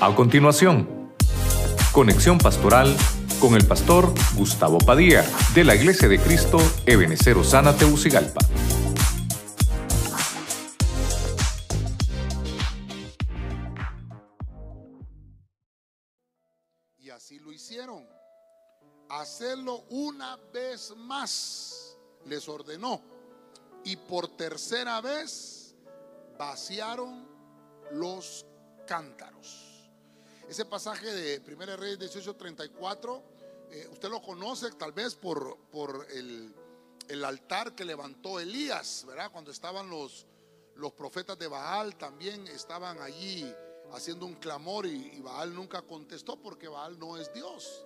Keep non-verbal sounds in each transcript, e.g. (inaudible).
A continuación, conexión pastoral con el pastor Gustavo Padilla de la Iglesia de Cristo Ebenecer Osana Teucigalpa. Y así lo hicieron. Hacerlo una vez más les ordenó. Y por tercera vez vaciaron los cántaros. Ese pasaje de 1 Reyes 18:34, eh, usted lo conoce tal vez por, por el, el, altar que levantó Elías, ¿verdad? Cuando estaban los, los profetas de Baal también estaban allí haciendo un clamor y, Baal nunca contestó porque Baal no es Dios.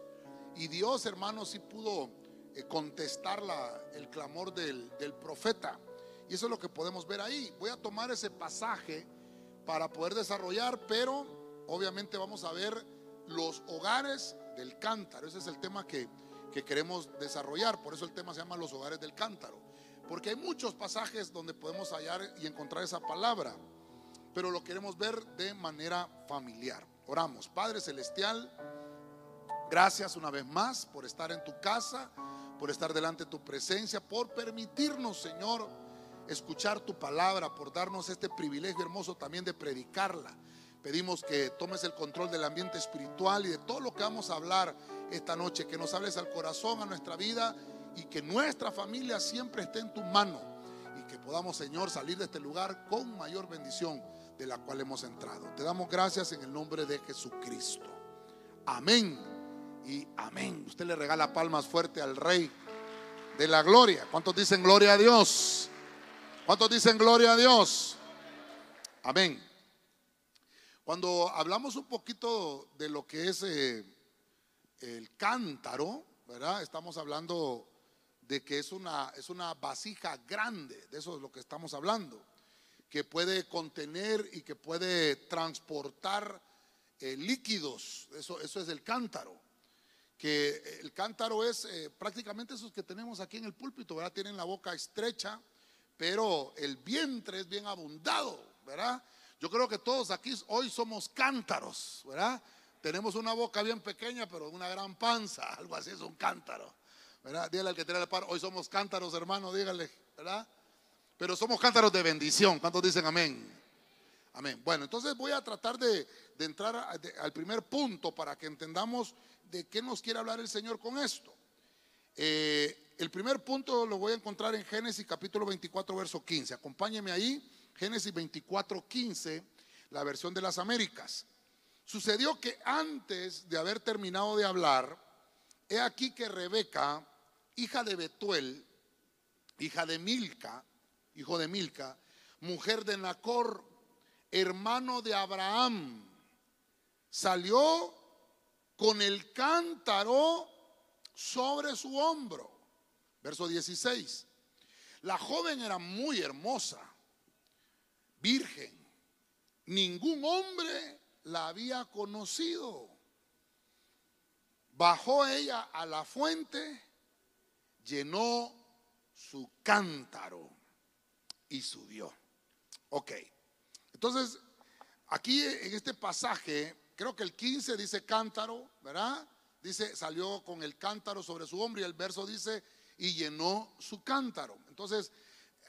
Y Dios, hermano, sí pudo eh, contestar la, el clamor del, del profeta. Y eso es lo que podemos ver ahí. Voy a tomar ese pasaje para poder desarrollar, pero obviamente vamos a ver los hogares del cántaro. Ese es el tema que, que, queremos desarrollar. Por eso el tema se llama los hogares del cántaro. Porque hay muchos pasajes donde podemos hallar y encontrar esa palabra. Pero lo queremos ver de manera familiar. Oramos. Padre Celestial, gracias una vez más por estar en tu casa, por estar delante de tu presencia, por permitirnos, Señor, escuchar tu palabra, por darnos este privilegio hermoso también de predicarla. Pedimos que tomes el control del ambiente espiritual y de todo lo que vamos a hablar esta noche, que nos hables al corazón, a nuestra vida y que nuestra familia siempre esté en tu mano y que podamos, Señor, salir de este lugar con mayor bendición de la cual hemos entrado. Te damos gracias en el nombre de Jesucristo. Amén y amén. Usted le regala palmas fuerte al Rey de la gloria. ¿Cuántos dicen gloria a Dios? ¿Cuántos dicen gloria a Dios? Amén. Cuando hablamos un poquito de lo que es eh, el cántaro, ¿verdad? Estamos hablando de que es una, es una vasija grande, de eso es lo que estamos hablando, que puede contener y que puede transportar eh, líquidos, eso, eso es el cántaro. Que el cántaro es eh, prácticamente esos que tenemos aquí en el púlpito, ¿verdad? Tienen la boca estrecha, pero el vientre es bien abundado, ¿verdad? Yo creo que todos aquí hoy somos cántaros, ¿verdad? Tenemos una boca bien pequeña, pero una gran panza, (laughs) algo así es un cántaro, ¿verdad? Dígale al que tiene la par, hoy somos cántaros, hermano, dígale, ¿verdad? Pero somos cántaros de bendición, ¿cuántos dicen amén? Amén. Bueno, entonces voy a tratar de, entrar al primer punto para que entendamos de qué nos quiere hablar el Señor con esto. Eh, el primer punto lo voy a encontrar en Génesis capítulo 24, verso 15. Acompáñeme ahí. Génesis 24, 15, la versión de las Américas. Sucedió que antes de haber terminado de hablar, he aquí que Rebeca, hija de Betuel, hija de Milca, hijo de Milca, mujer de Nacor, hermano de Abraham, salió con el cántaro sobre su hombro. Verso 16. La joven era muy hermosa virgen. Ningún hombre la había conocido. Bajó ella a la fuente, llenó su cántaro y subió. Ok, entonces aquí en este pasaje, creo que el 15 dice cántaro, ¿verdad? Dice, salió con el cántaro sobre su hombro y el verso dice, y llenó su cántaro. Entonces,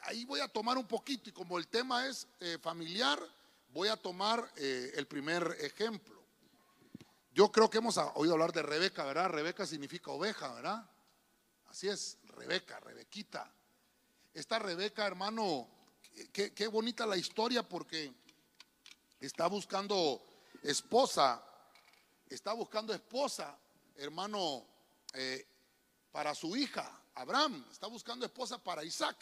ahí voy a tomar un poquito y como el tema es eh, familiar, voy a tomar eh, el primer ejemplo. Yo creo que hemos oído hablar de Rebeca, ¿verdad? Rebeca significa oveja, ¿verdad? Así es, Rebeca, Rebequita. Esta Rebeca, hermano, qué, bonita la historia porque está buscando esposa, está buscando esposa, hermano, eh, para su hija, Abraham, está buscando esposa para Isaac.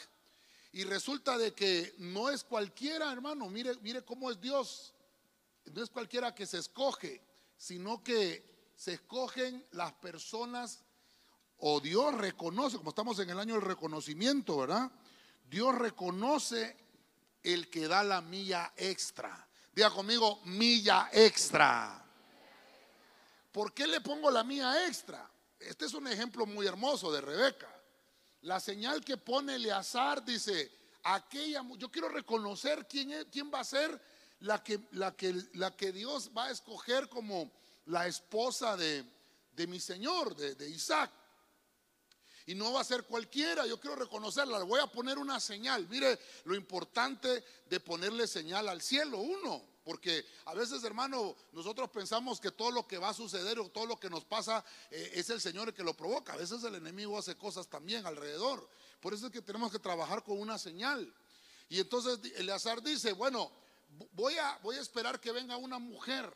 Y resulta de que no es cualquiera, hermano, mire, mire cómo es Dios. No es cualquiera que se escoge, sino que se escogen las personas o Dios reconoce, como estamos en el año del reconocimiento, ¿verdad? Dios reconoce el que da la milla extra. Diga conmigo, milla extra. ¿Por qué le pongo la milla extra? Este es un ejemplo muy hermoso de Rebeca. La señal que pone Eleazar dice, aquella, yo quiero reconocer quién, es, quién va a ser la que, la que, la que Dios va a escoger como la esposa de, de mi Señor, de, de Isaac. Y no va a ser cualquiera, yo quiero reconocerla, le voy a poner una señal. Mire lo importante de ponerle señal al cielo, uno. Porque a veces, hermano, nosotros pensamos que todo lo que va a suceder o todo lo que nos pasa eh, es el Señor el que lo provoca. A veces el enemigo hace cosas también alrededor. Por eso es que tenemos que trabajar con una señal. Y entonces Eleazar dice, bueno, voy a, voy a esperar que venga una mujer.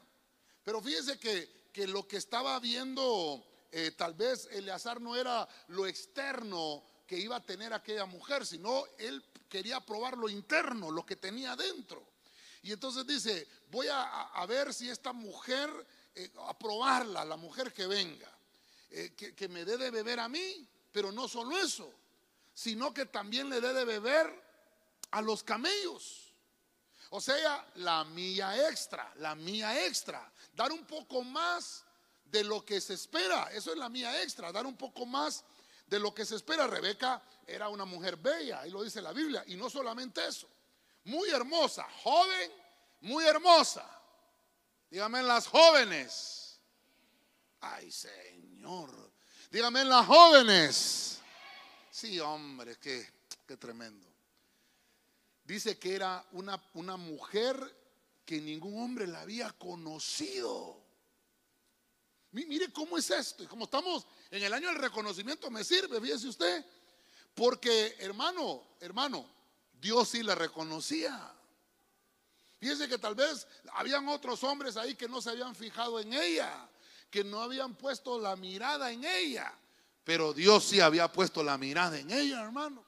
Pero fíjese que, que lo que estaba viendo eh, tal vez Eleazar no era lo externo que iba a tener aquella mujer, sino él quería probar lo interno, lo que tenía dentro. Y entonces dice, voy a, ver si esta mujer, eh, a probarla, la mujer que venga, eh, que, me dé de beber a mí, pero no solo eso, sino que también le dé de beber a los camellos. O sea, la mía extra, la mía extra. Dar un poco más de lo que se espera. Eso es la mía extra, dar un poco más de lo que se espera. Rebeca era una mujer bella, ahí lo dice la Biblia. Y no solamente eso, muy hermosa, joven, muy hermosa. Dígame las jóvenes. Ay, Señor. Dígame las jóvenes. Sí, hombre, qué, qué tremendo. Dice que era una, una mujer que ningún hombre la había conocido. Mire cómo es esto. Y como estamos en el año del reconocimiento, me sirve, fíjese usted. Porque, hermano, hermano, Dios sí la reconocía. Fíjese que tal vez habían otros hombres ahí que no se habían fijado en ella, que no habían puesto la mirada en ella. Pero Dios sí había puesto la mirada en ella, hermano.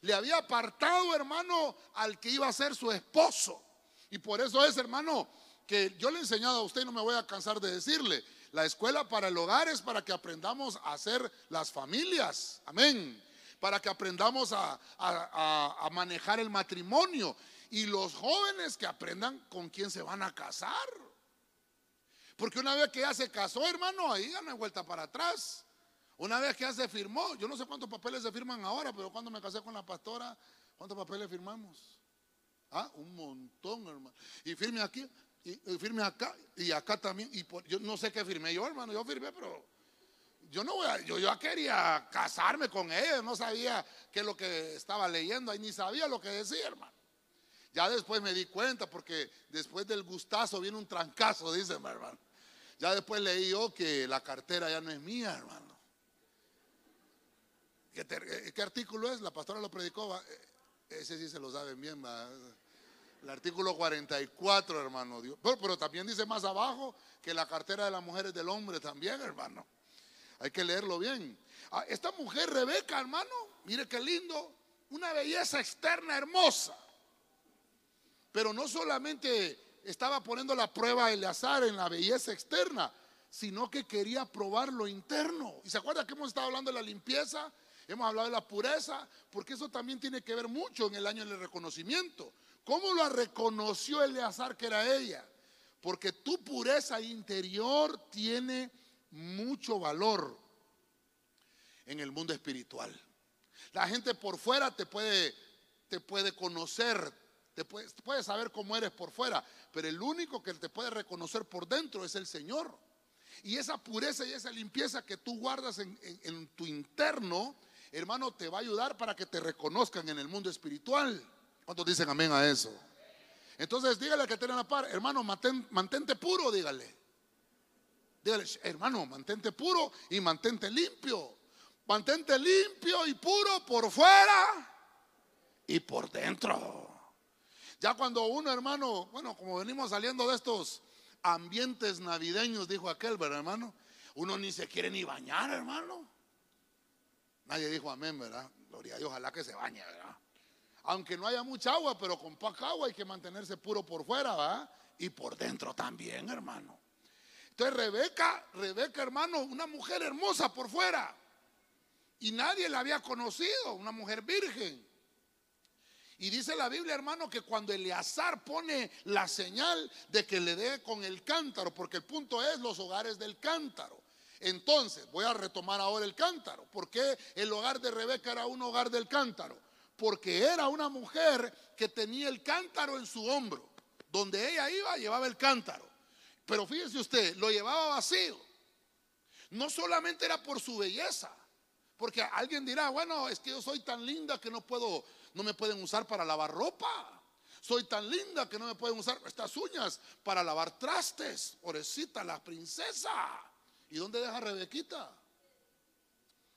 Le había apartado, hermano, al que iba a ser su esposo. Y por eso es, hermano, que yo le he enseñado a usted y no me voy a cansar de decirle. La escuela para el hogar es para que aprendamos a hacer las familias. Amén para que aprendamos a, manejar el matrimonio. Y los jóvenes que aprendan con quién se van a casar. Porque una vez que ya se casó, hermano, ahí ya no vuelta para atrás. Una vez que ya se firmó, yo no sé cuántos papeles se firman ahora, pero cuando me casé con la pastora, ¿cuántos papeles firmamos? Ah, un montón, hermano. Y firme aquí, y, firme acá, y acá también. Y yo no sé qué firmé yo, hermano. Yo firmé, pero yo no voy a, yo ya quería casarme con ella, no sabía qué es lo que estaba leyendo, ahí ni sabía lo que decía, hermano. Ya después me di cuenta, porque después del gustazo viene un trancazo, dice mi hermano. Ya después leí yo que la cartera ya no es mía, hermano. ¿Qué, artículo es? La pastora lo predicó, eh, ese sí se lo saben bien, El artículo 44, hermano. Pero, pero también dice más abajo que la cartera de la mujer es del hombre también, hermano. Hay que leerlo bien. Ah, esta mujer Rebeca, hermano, mire qué lindo, una belleza externa hermosa. Pero no solamente estaba poniendo la prueba a Eleazar en la belleza externa, sino que quería probar lo interno. ¿Y se acuerda que hemos estado hablando de la limpieza? Hemos hablado de la pureza, porque eso también tiene que ver mucho en el año del reconocimiento. ¿Cómo lo reconoció Eleazar que era ella? Porque tu pureza interior tiene mucho valor en el mundo espiritual. La gente por fuera te puede, te puede conocer, te puede, saber cómo eres por fuera, pero el único que te puede reconocer por dentro es el Señor. Y esa pureza y esa limpieza que tú guardas en, en tu interno, hermano, te va a ayudar para que te reconozcan en el mundo espiritual. ¿Cuántos dicen amén a eso? Entonces dígale que tiene la par, hermano, mantente puro, dígale. Dígale, hermano, mantente puro y mantente limpio. Mantente limpio y puro por fuera y por dentro. Ya cuando uno, hermano, bueno, como venimos saliendo de estos ambientes navideños, dijo aquel, ¿verdad, hermano? Uno ni se quiere ni bañar, hermano. Nadie dijo amén, ¿verdad? Gloria a Dios, ojalá que se bañe, ¿verdad? Aunque no haya mucha agua, pero con poca agua hay que mantenerse puro por fuera, ¿verdad? Y por dentro también, hermano. Entonces Rebeca, Rebeca hermano, una mujer hermosa por fuera. Y nadie la había conocido, una mujer virgen. Y dice la Biblia, hermano, que cuando Eleazar pone la señal de que le dé con el cántaro, porque el punto es los hogares del cántaro. Entonces, voy a retomar ahora el cántaro. ¿Por qué el hogar de Rebeca era un hogar del cántaro? Porque era una mujer que tenía el cántaro en su hombro. Donde ella iba, llevaba el cántaro. Pero fíjese usted, lo llevaba vacío. No solamente era por su belleza, porque alguien dirá, bueno, es que yo soy tan linda que no puedo, no me pueden usar para lavar ropa. Soy tan linda que no me pueden usar estas uñas para lavar trastes. Pobrecita la princesa. ¿Y dónde deja Rebequita?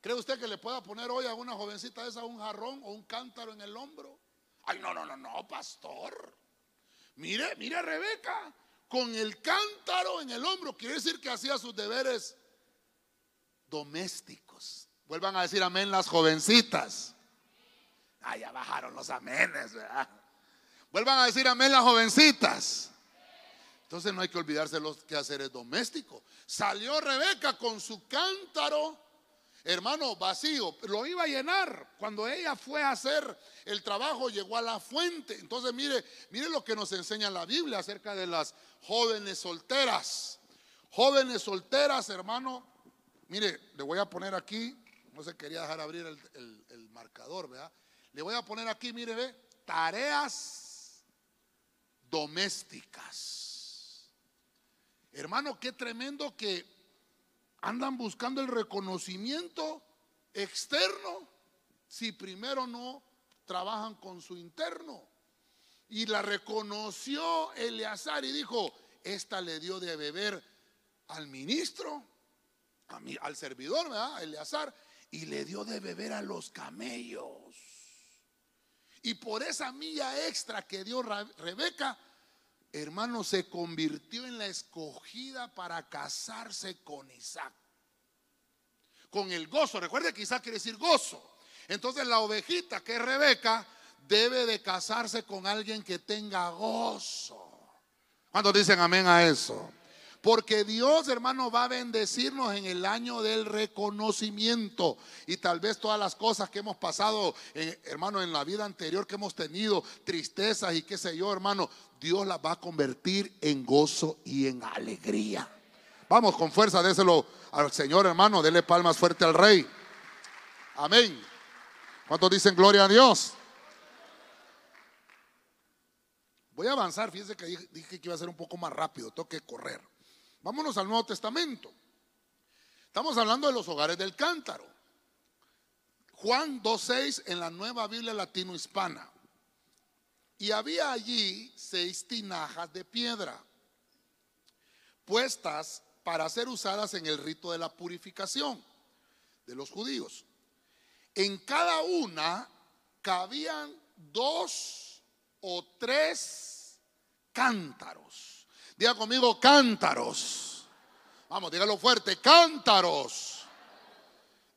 ¿Cree usted que le pueda poner hoy a una jovencita esa un jarrón o un cántaro en el hombro? Ay, no, no, no, no, pastor. Mire, mire a Rebeca con el cántaro en el hombro. Quiere decir que hacía sus deberes domésticos. Vuelvan a decir amén las jovencitas. Ah, ya bajaron los amenes, ¿verdad? Vuelvan a decir amén las jovencitas. Entonces no hay que olvidarse los quehaceres domésticos. Salió Rebeca con su cántaro, hermano, vacío. Lo iba a llenar. Cuando ella fue a hacer el trabajo, llegó a la fuente. Entonces mire, mire lo que nos enseña la Biblia acerca de las jóvenes solteras. Jóvenes solteras, hermano. Mire, le voy a poner aquí, no se quería dejar abrir el, el marcador, ¿verdad? Le voy a poner aquí, mire, ve, tareas domésticas. Hermano, qué tremendo que andan buscando el reconocimiento externo si primero no trabajan con su interno. Y la reconoció Eleazar y dijo, esta le dio de beber al ministro, a mí, al servidor, ¿verdad? Eleazar, y le dio de beber a los camellos. Y por esa milla extra que dio Rebeca, hermano, se convirtió en la escogida para casarse con Isaac. Con el gozo. Recuerde que Isaac quiere decir gozo. Entonces la ovejita, que es Rebeca, debe de casarse con alguien que tenga gozo. ¿Cuántos dicen amén a eso? Porque Dios, hermano, va a bendecirnos en el año del reconocimiento. Y tal vez todas las cosas que hemos pasado, hermano, en la vida anterior que hemos tenido, tristezas y qué sé yo, hermano, Dios las va a convertir en gozo y en alegría. Vamos con fuerza, déselo al Señor, hermano, dele palmas fuerte al Rey. Amén. ¿Cuántos dicen gloria a Dios? Voy a avanzar, fíjense que dije que iba a ser un poco más rápido, tengo que correr. Vámonos al Nuevo Testamento. Estamos hablando de los hogares del cántaro. Juan 2.6 en la nueva Biblia latino-hispana. Y había allí seis tinajas de piedra puestas para ser usadas en el rito de la purificación de los judíos. En cada una cabían dos o tres cántaros. Diga conmigo, cántaros. Vamos, dígalo fuerte, cántaros.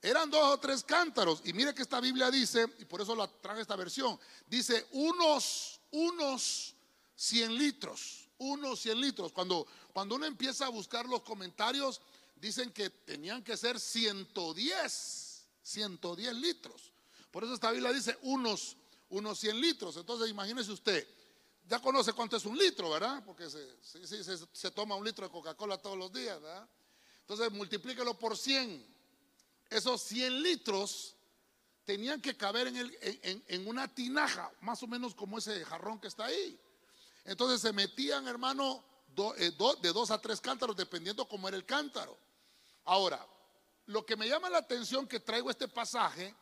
Eran dos o tres cántaros. Y mire que esta Biblia dice, y por eso la traje esta versión, dice unos, unos 100 litros. Unos 100 litros. Cuando, cuando uno empieza a buscar los comentarios, dicen que tenían que ser 110, 110 litros. Por eso esta Biblia dice unos, unos 100 litros. Entonces imagínese usted, ya conoce cuánto es un litro, ¿verdad? Porque se, toma un litro de Coca-Cola todos los días, ¿verdad? Entonces multiplíquelo por 100. Esos 100 litros tenían que caber en, una tinaja, más o menos como ese jarrón que está ahí. Entonces se metían, hermano, eh, de dos a tres cántaros, dependiendo cómo era el cántaro. Ahora, lo que me llama la atención que traigo este pasaje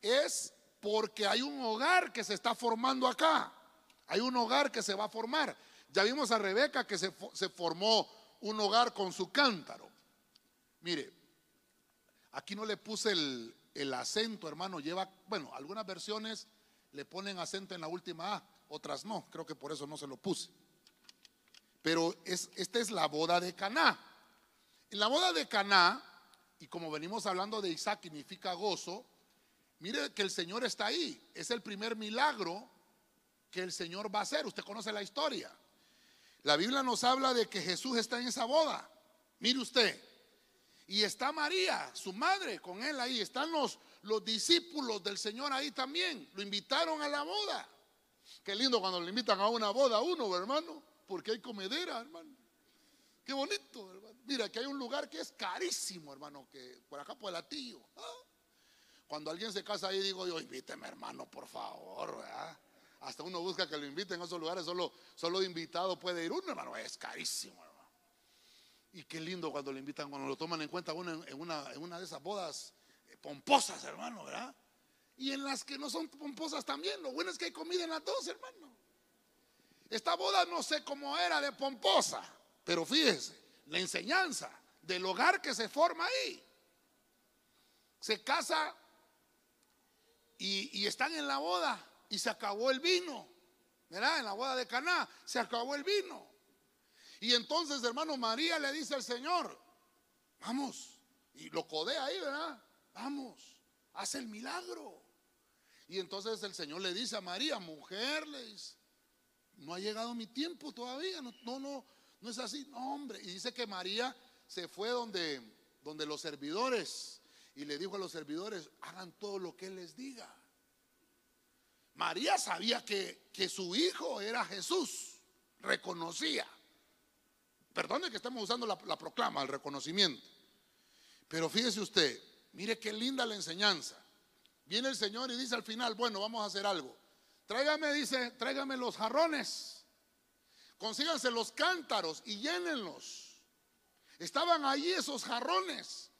es porque hay un hogar que se está formando acá. Hay un hogar que se va a formar. Ya vimos a Rebeca que se, formó un hogar con su cántaro. Mire, aquí no le puse el, acento, hermano. Lleva, bueno, algunas versiones le ponen acento en la última A, otras no. Creo que por eso no se lo puse. Pero es, esta es la boda de Caná. En la boda de Caná, y como venimos hablando de Isaac, significa gozo. Mire que el Señor está ahí. Es el primer milagro que el Señor va a hacer. Usted conoce la historia. La Biblia nos habla de que Jesús está en esa boda. Mire usted. Y está María, su madre, con él ahí. Están los, los discípulos del Señor ahí también. Lo invitaron a la boda. Qué lindo cuando le invitan a una boda a uno, hermano. Porque hay comedera, hermano. Qué bonito, hermano. Mira, que hay un lugar que es carísimo, hermano, que por acá por el latillo. ¿ah? Cuando alguien se casa ahí, digo yo, invíteme, hermano, por favor, ¿verdad? Hasta uno busca que lo inviten a esos lugares, solo, solo invitado puede ir uno, hermano, es carísimo, hermano. Y qué lindo cuando lo invitan, cuando lo toman en cuenta en, una, de esas bodas eh, pomposas, hermano, ¿verdad? Y en las que no son pomposas también, lo bueno es que hay comida en las dos, hermano. Esta boda no sé cómo era de pomposa, pero fíjese, la enseñanza del hogar que se forma ahí. Se casa y están en la boda y se acabó el vino. ¿Verdad? En la boda de Caná se acabó el vino. Y entonces, hermano, María le dice al Señor, vamos, y lo codea ahí, ¿verdad? Vamos, haz el milagro. Y entonces el Señor le dice a María, mujer, le no ha llegado mi tiempo todavía, no, no, no, no es así, no, hombre. Y dice que María se fue donde, donde los servidores y le dijo a los servidores, hagan todo lo que Él les diga. María sabía que, que su hijo era Jesús, reconocía. Perdone que estamos usando la, proclama, el reconocimiento. Pero fíjese usted, mire qué linda la enseñanza. Viene el Señor y dice al final, bueno, vamos a hacer algo. Tráigame, dice, tráigame los jarrones. Consíganse los cántaros y llénenlos. Estaban allí esos jarrones.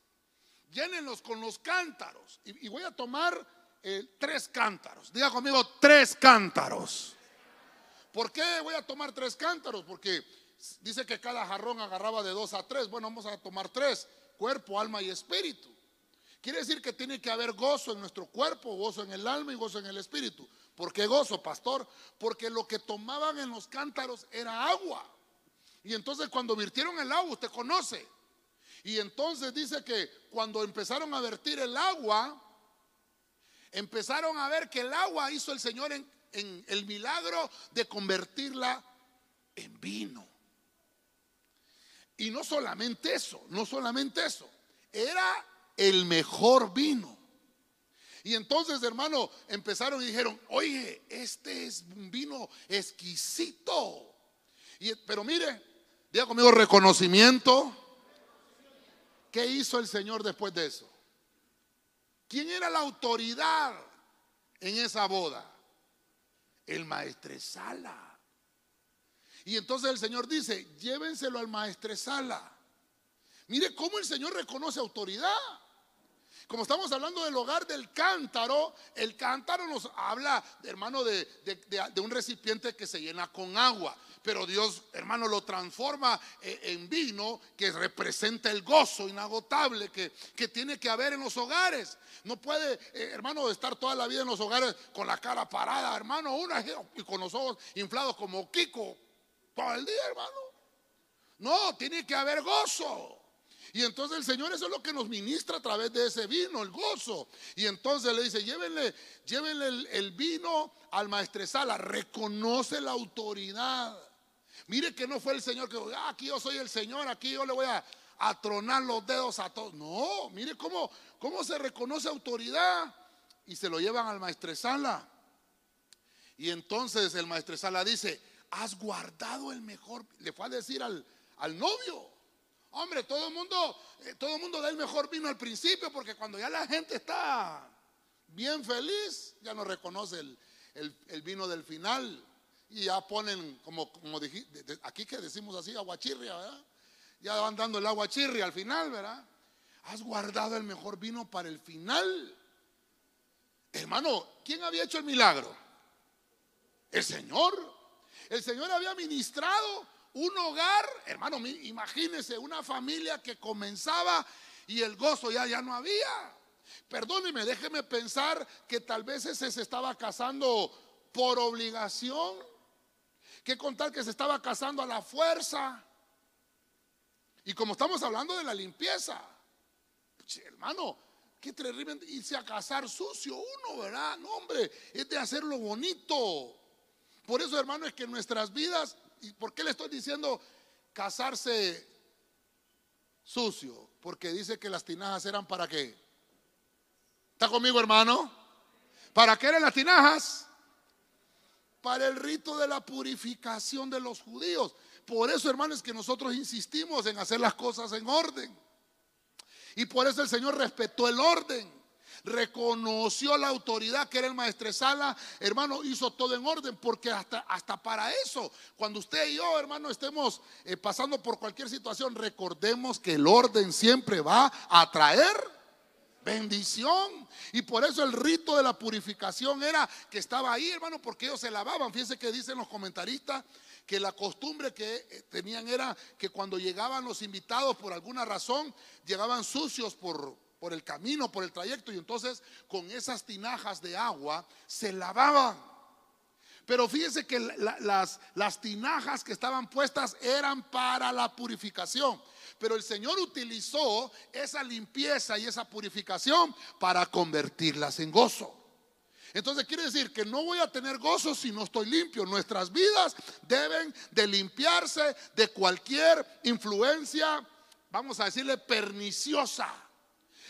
Llénenlos con los cántaros. Y, voy a tomar eh, tres cántaros. Diga conmigo, tres cántaros. ¿Por qué voy a tomar tres cántaros? Porque dice que cada jarrón agarraba de dos a tres. Bueno, vamos a tomar tres, cuerpo, alma y espíritu. Quiere decir que tiene que haber gozo en nuestro cuerpo, gozo en el alma y gozo en el espíritu. ¿Por qué gozo, pastor? Porque lo que tomaban en los cántaros era agua. Y entonces cuando virtieron el agua, usted conoce. Y entonces dice que cuando empezaron a vertir el agua, empezaron a ver que el agua hizo el Señor en, el milagro de convertirla en vino. Y no solamente eso, no solamente eso, era el mejor vino. Y entonces, hermano, empezaron y dijeron, oye, este es un vino exquisito. Y, pero mire, diga conmigo reconocimiento. ¿Qué hizo el Señor después de eso? ¿Quién era la autoridad en esa boda? El maestresala. Y entonces el Señor dice, llévenselo al maestresala. Mire cómo el Señor reconoce autoridad. Como estamos hablando del hogar del cántaro, el cántaro nos habla, hermano, de, un recipiente que se llena con agua. Pero Dios, hermano, lo transforma eh, en vino que representa el gozo inagotable que, tiene que haber en los hogares. No puede, eh, hermano, estar toda la vida en los hogares con la cara parada, hermano, una y con los ojos inflados como Kiko todo el día, hermano. No, tiene que haber gozo. Y entonces el Señor eso es lo que nos ministra a través de ese vino, el gozo. Y entonces le dice, llévenle, llévenle el, vino al maestresala, reconoce la autoridad. Mire que no fue el Señor que, ah, aquí yo soy el Señor, aquí yo le voy a, a tronar los dedos a todos. No, mire cómo, cómo se reconoce autoridad. Y se lo llevan al maestresala. Y entonces el maestresala dice, has guardado el mejor. Le fue a decir al, al novio. Hombre, todo el mundo, eh, todo el mundo da el mejor vino al principio, porque cuando ya la gente está bien feliz, ya no reconoce el, vino del final. Y ya ponen, como, como aquí que decimos así, aguachirria, ¿verdad? Ya van dando el aguachirria al final, ¿verdad? Has guardado el mejor vino para el final. Hermano, ¿quién había hecho el milagro? El Señor. El Señor había ministrado un hogar, hermano, imagínese una familia que comenzaba y el gozo ya, ya no había. Perdóneme, déjeme pensar que tal vez ese se estaba casando por obligación, que contar que se estaba casando a la fuerza. Y como estamos hablando de la limpieza, hermano, qué terrible irse a casar sucio uno, ¿verdad? No, hombre, es de hacerlo bonito. Por eso, hermano, es que nuestras vidas, ¿y por qué le estoy diciendo casarse sucio? Porque dice que las tinajas eran para qué. ¿Está conmigo, hermano? ¿Para qué eran las tinajas? Para el rito de la purificación de los judíos. Por eso, hermano, es que nosotros insistimos en hacer las cosas en orden. Y por eso el Señor respetó el orden. reconoció la autoridad que era el maestresala, hermano, hizo todo en orden, porque hasta, hasta para eso, cuando usted y yo, hermano, estemos eh, pasando por cualquier situación, recordemos que el orden siempre va a traer bendición. Y por eso el rito de la purificación era que estaba ahí, hermano, porque ellos se lavaban. Fíjense que dicen los comentaristas que la costumbre que eh, tenían era que cuando llegaban los invitados por alguna razón, llegaban sucios por, por el camino, por el trayecto, y entonces con esas tinajas de agua se lavaban. Pero fíjense que las, las tinajas que estaban puestas eran para la purificación. Pero el Señor utilizó esa limpieza y esa purificación para convertirlas en gozo. Entonces quiere decir que no voy a tener gozo si no estoy limpio. Nuestras vidas deben de limpiarse de cualquier influencia, vamos a decirle, perniciosa.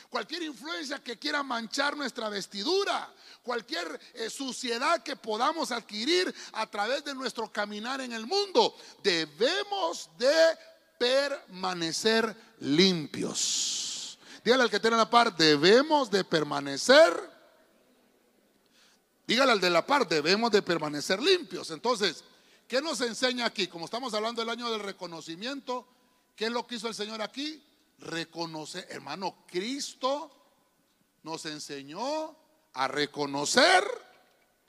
Cualquier influencia que quiera manchar nuestra vestidura, cualquier eh, suciedad que podamos adquirir a través de nuestro caminar en el mundo, debemos de permanecer limpios. Dígale al que tiene la par, debemos de permanecer. Dígale al de la par, debemos de permanecer limpios. Entonces, ¿qué nos enseña aquí? Como estamos hablando del año del reconocimiento, ¿qué es lo que hizo el Señor aquí? Reconocer, hermano, Cristo nos enseñó a reconocer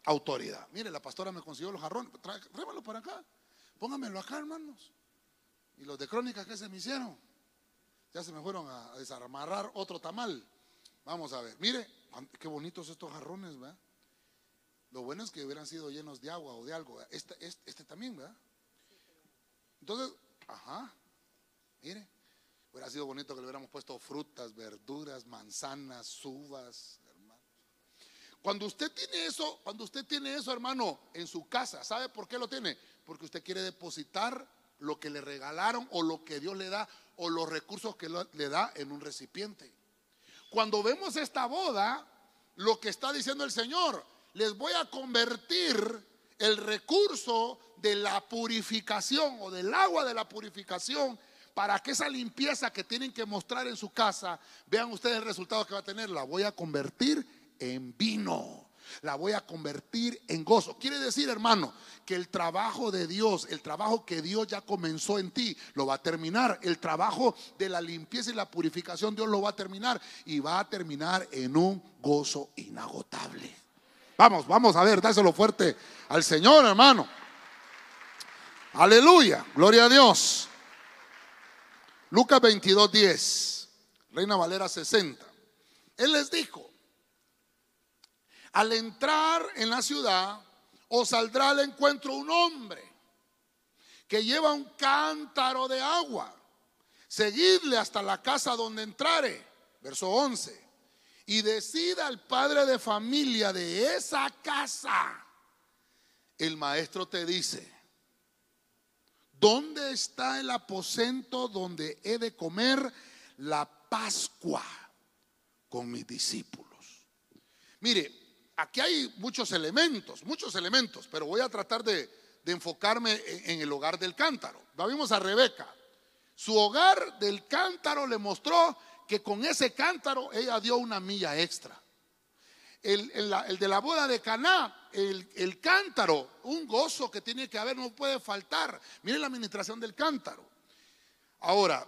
autoridad. Mire, la pastora me consiguió los jarrones. Tráemelo para acá. Póngamelo acá, hermanos. Y los de crónicas, ¿qué se me hicieron? Ya se me fueron a desamarrar otro tamal. Vamos a ver. Mire, qué bonitos estos jarrones, ¿verdad? Lo bueno es que hubieran sido llenos de agua o de algo. Este, este, este también, ¿verdad? Entonces, ajá, mire, hubiera sido bonito que le hubiéramos puesto frutas, verduras, manzanas, uvas, hermano. Cuando usted tiene eso, cuando usted tiene eso, hermano, en su casa, ¿sabe por qué lo tiene? Porque usted quiere depositar lo que le regalaron o lo que Dios le da o los recursos que le da en un recipiente. Cuando vemos esta boda, lo que está diciendo el Señor, les voy a convertir el recurso de la purificación o del agua de la purificación para que esa limpieza que tienen que mostrar en su casa, vean ustedes el resultado que va a tener, la voy a convertir en vino la voy a convertir en gozo. Quiere decir, hermano, que el trabajo de Dios, el trabajo que Dios ya comenzó en ti, lo va a terminar. El trabajo de la limpieza y la purificación, Dios lo va a terminar y va a terminar en un gozo inagotable. Vamos, vamos a ver, dáselo fuerte al Señor, hermano. Aleluya, gloria a Dios. Lucas 22, 10, Reina Valera 60. Él les dijo, al entrar en la ciudad, os saldrá al encuentro un hombre que lleva un cántaro de agua. Seguidle hasta la casa donde entrare. Verso 11. Y decida al padre de familia de esa casa. El maestro te dice, ¿dónde está el aposento donde he de comer la Pascua con mis discípulos? Mire, aquí hay muchos elementos, muchos elementos, pero voy a tratar de, enfocarme en, el hogar del cántaro. Vamos a Rebeca. Su hogar del cántaro le mostró que con ese cántaro ella dio una milla extra. El, de la boda de Caná, el, cántaro, un gozo que tiene que haber, no puede faltar. Miren la administración del cántaro. Ahora,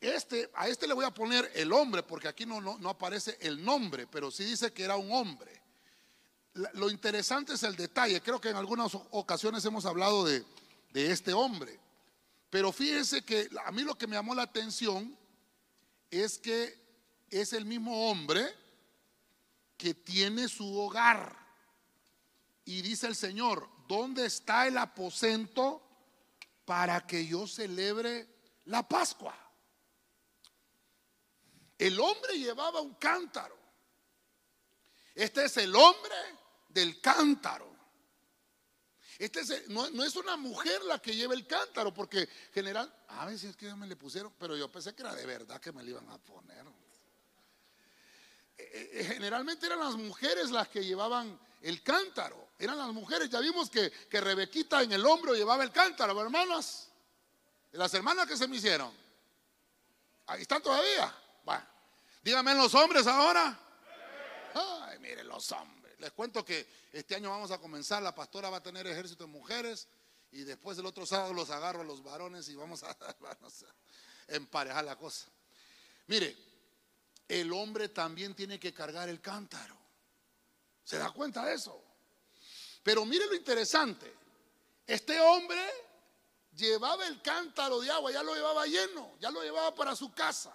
este, a este le voy a poner el hombre, porque aquí no, no aparece el nombre, pero sí dice que era un hombre lo interesante es el detalle. Creo que en algunas ocasiones hemos hablado de, este hombre. Pero fíjense que a mí lo que me llamó la atención es que es el mismo hombre que tiene su hogar. Y dice el Señor, ¿dónde está el aposento para que yo celebre la Pascua? El hombre llevaba un cántaro. Este es el hombre del cántaro. Este no, es una mujer la que lleva el cántaro, porque general, a si es que ya me le pusieron, pero yo pensé que era de verdad que me le iban a poner. Eh, eh, generalmente eran las mujeres las que llevaban el cántaro, eran las mujeres. Ya vimos que, que Rebequita en el hombro llevaba el cántaro, hermanas. Las hermanas que se me hicieron, ahí están todavía. Bueno, díganme los hombres ahora. Ay, miren los hombres. Les cuento que este año vamos a comenzar, la pastora va a tener ejército de mujeres y después el otro sábado los agarro a los varones y (laughs) vamos a, emparejar la cosa. Mire, el hombre también tiene que cargar el cántaro. ¿Se da cuenta de eso? Pero mire lo interesante. Este hombre llevaba el cántaro de agua, ya lo llevaba lleno, ya lo llevaba para su casa.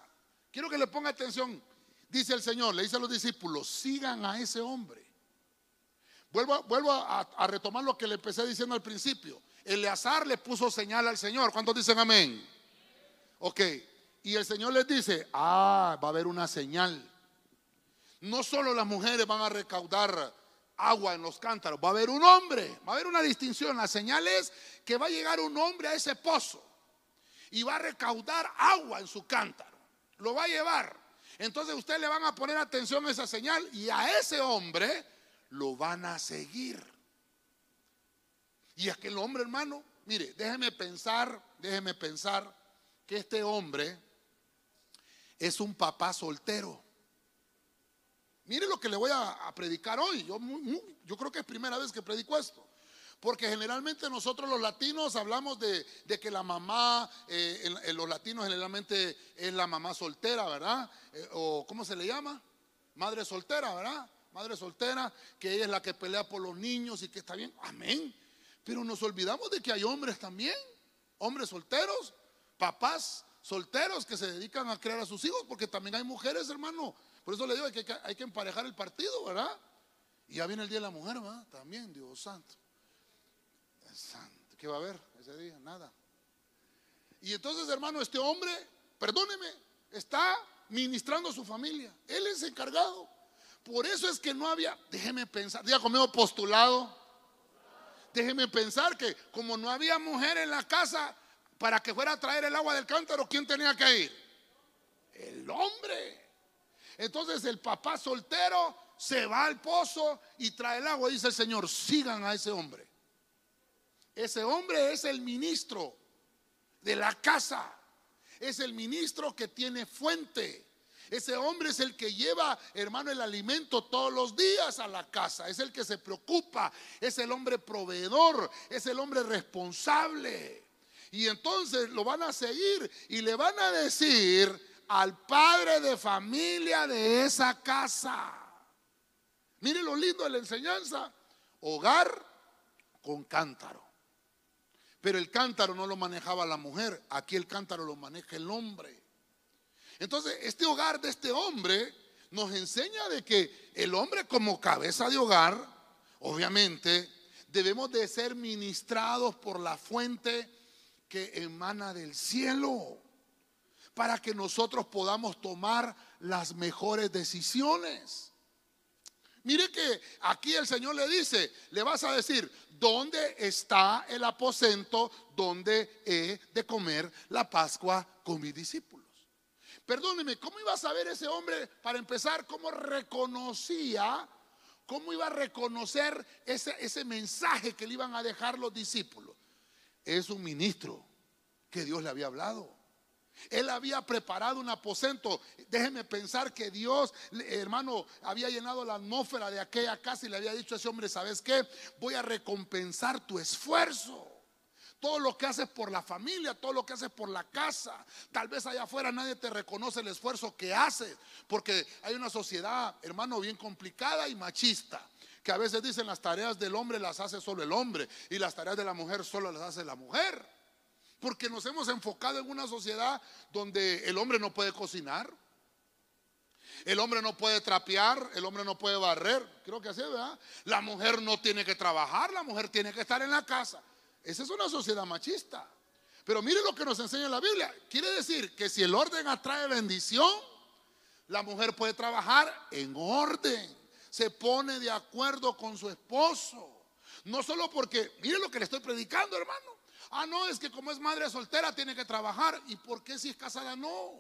Quiero que le ponga atención. Dice el Señor, le dice a los discípulos, sigan a ese hombre. Vuelvo, a, retomar lo que le empecé diciendo al principio. Eleazar le puso señal al Señor. ¿Cuántos dicen amén? Ok. Y el Señor les dice, ah, va a haber una señal. No solo las mujeres van a recaudar agua en los cántaros, va a haber un hombre, va a haber una distinción. La señal es que va a llegar un hombre a ese pozo y va a recaudar agua en su cántaro. Lo va a llevar. Entonces ustedes le van a poner atención a esa señal y a ese hombre lo van a seguir. Y es que el hombre, hermano, mire, déjeme pensar, déjeme pensar que este hombre es un papá soltero. Mire lo que le voy a, predicar hoy. Yo, yo, creo que es primera vez que predico esto. Porque generalmente nosotros los latinos hablamos de, que la mamá, eh, en, los latinos generalmente es la mamá soltera, ¿verdad? Eh, o ¿cómo se le llama? Madre soltera, ¿verdad? Madre soltera, que ella es la que pelea por los niños y que está bien. Amén. Pero nos olvidamos de que hay hombres también, hombres solteros, papás solteros que se dedican a crear a sus hijos, porque también hay mujeres, hermano. Por eso le digo que hay que, emparejar el partido, ¿verdad? Y ya viene el Día de la Mujer, ¿verdad? También, Dios santo. santo. ¿Qué va a haber ese día? Nada. Y entonces, hermano, este hombre, perdóneme, está ministrando a su familia. Él es encargado. Por eso es que no había, déjeme pensar, diga conmigo postulado. Déjeme pensar que como no había mujer en la casa, para que fuera a traer el agua del cántaro, ¿quién tenía que ir? El hombre. Entonces el papá soltero se va al pozo y trae el agua. Dice el Señor, sigan a ese hombre. Ese hombre es el ministro de la casa. Es el ministro que tiene fuente. Ese hombre es el que lleva, hermano, el alimento todos los días a la casa. Es el que se preocupa. Es el hombre proveedor. Es el hombre responsable. Y entonces lo van a seguir y le van a decir al padre de familia de esa casa. Mire lo lindo de la enseñanza. Hogar con cántaro. Pero el cántaro no lo manejaba la mujer, aquí el cántaro lo maneja el hombre. Entonces, este hogar de este hombre nos enseña de que el hombre como cabeza de hogar, obviamente, debemos de ser ministrados por la fuente que emana del cielo para que nosotros podamos tomar las mejores decisiones. Mire que aquí el Señor le dice, le vas a decir, ¿dónde está el aposento donde he de comer la Pascua con mis discípulos? Perdóneme, ¿cómo iba a saber ese hombre, para empezar, cómo reconocía, cómo iba a reconocer ese, ese mensaje que le iban a dejar los discípulos? es un ministro que Dios le había hablado. Él había preparado un aposento. Déjeme pensar que Dios, hermano, había llenado la atmósfera de aquella casa y le había dicho a ese hombre, ¿sabes qué? Voy a recompensar tu esfuerzo. Todo lo que haces por la familia, todo lo que haces por la casa. Tal vez allá afuera nadie te reconoce el esfuerzo que haces, porque hay una sociedad, hermano, bien complicada y machista que a veces dicen las tareas del hombre las hace solo el hombre y las tareas de la mujer solo las hace la mujer. Porque nos hemos enfocado en una sociedad donde el hombre no puede cocinar, el hombre no puede trapear, el hombre no puede barrer. Creo que así, ¿verdad? La mujer no tiene que trabajar, la mujer tiene que estar en la casa. Esa es una sociedad machista. Pero mire lo que nos enseña la Biblia. Quiere decir que si el orden atrae bendición, la mujer puede trabajar en orden se pone de acuerdo con su esposo. No solo porque, mire lo que le estoy predicando, hermano. Ah, no, es que como es madre soltera tiene que trabajar. ¿Y por qué si es casada no?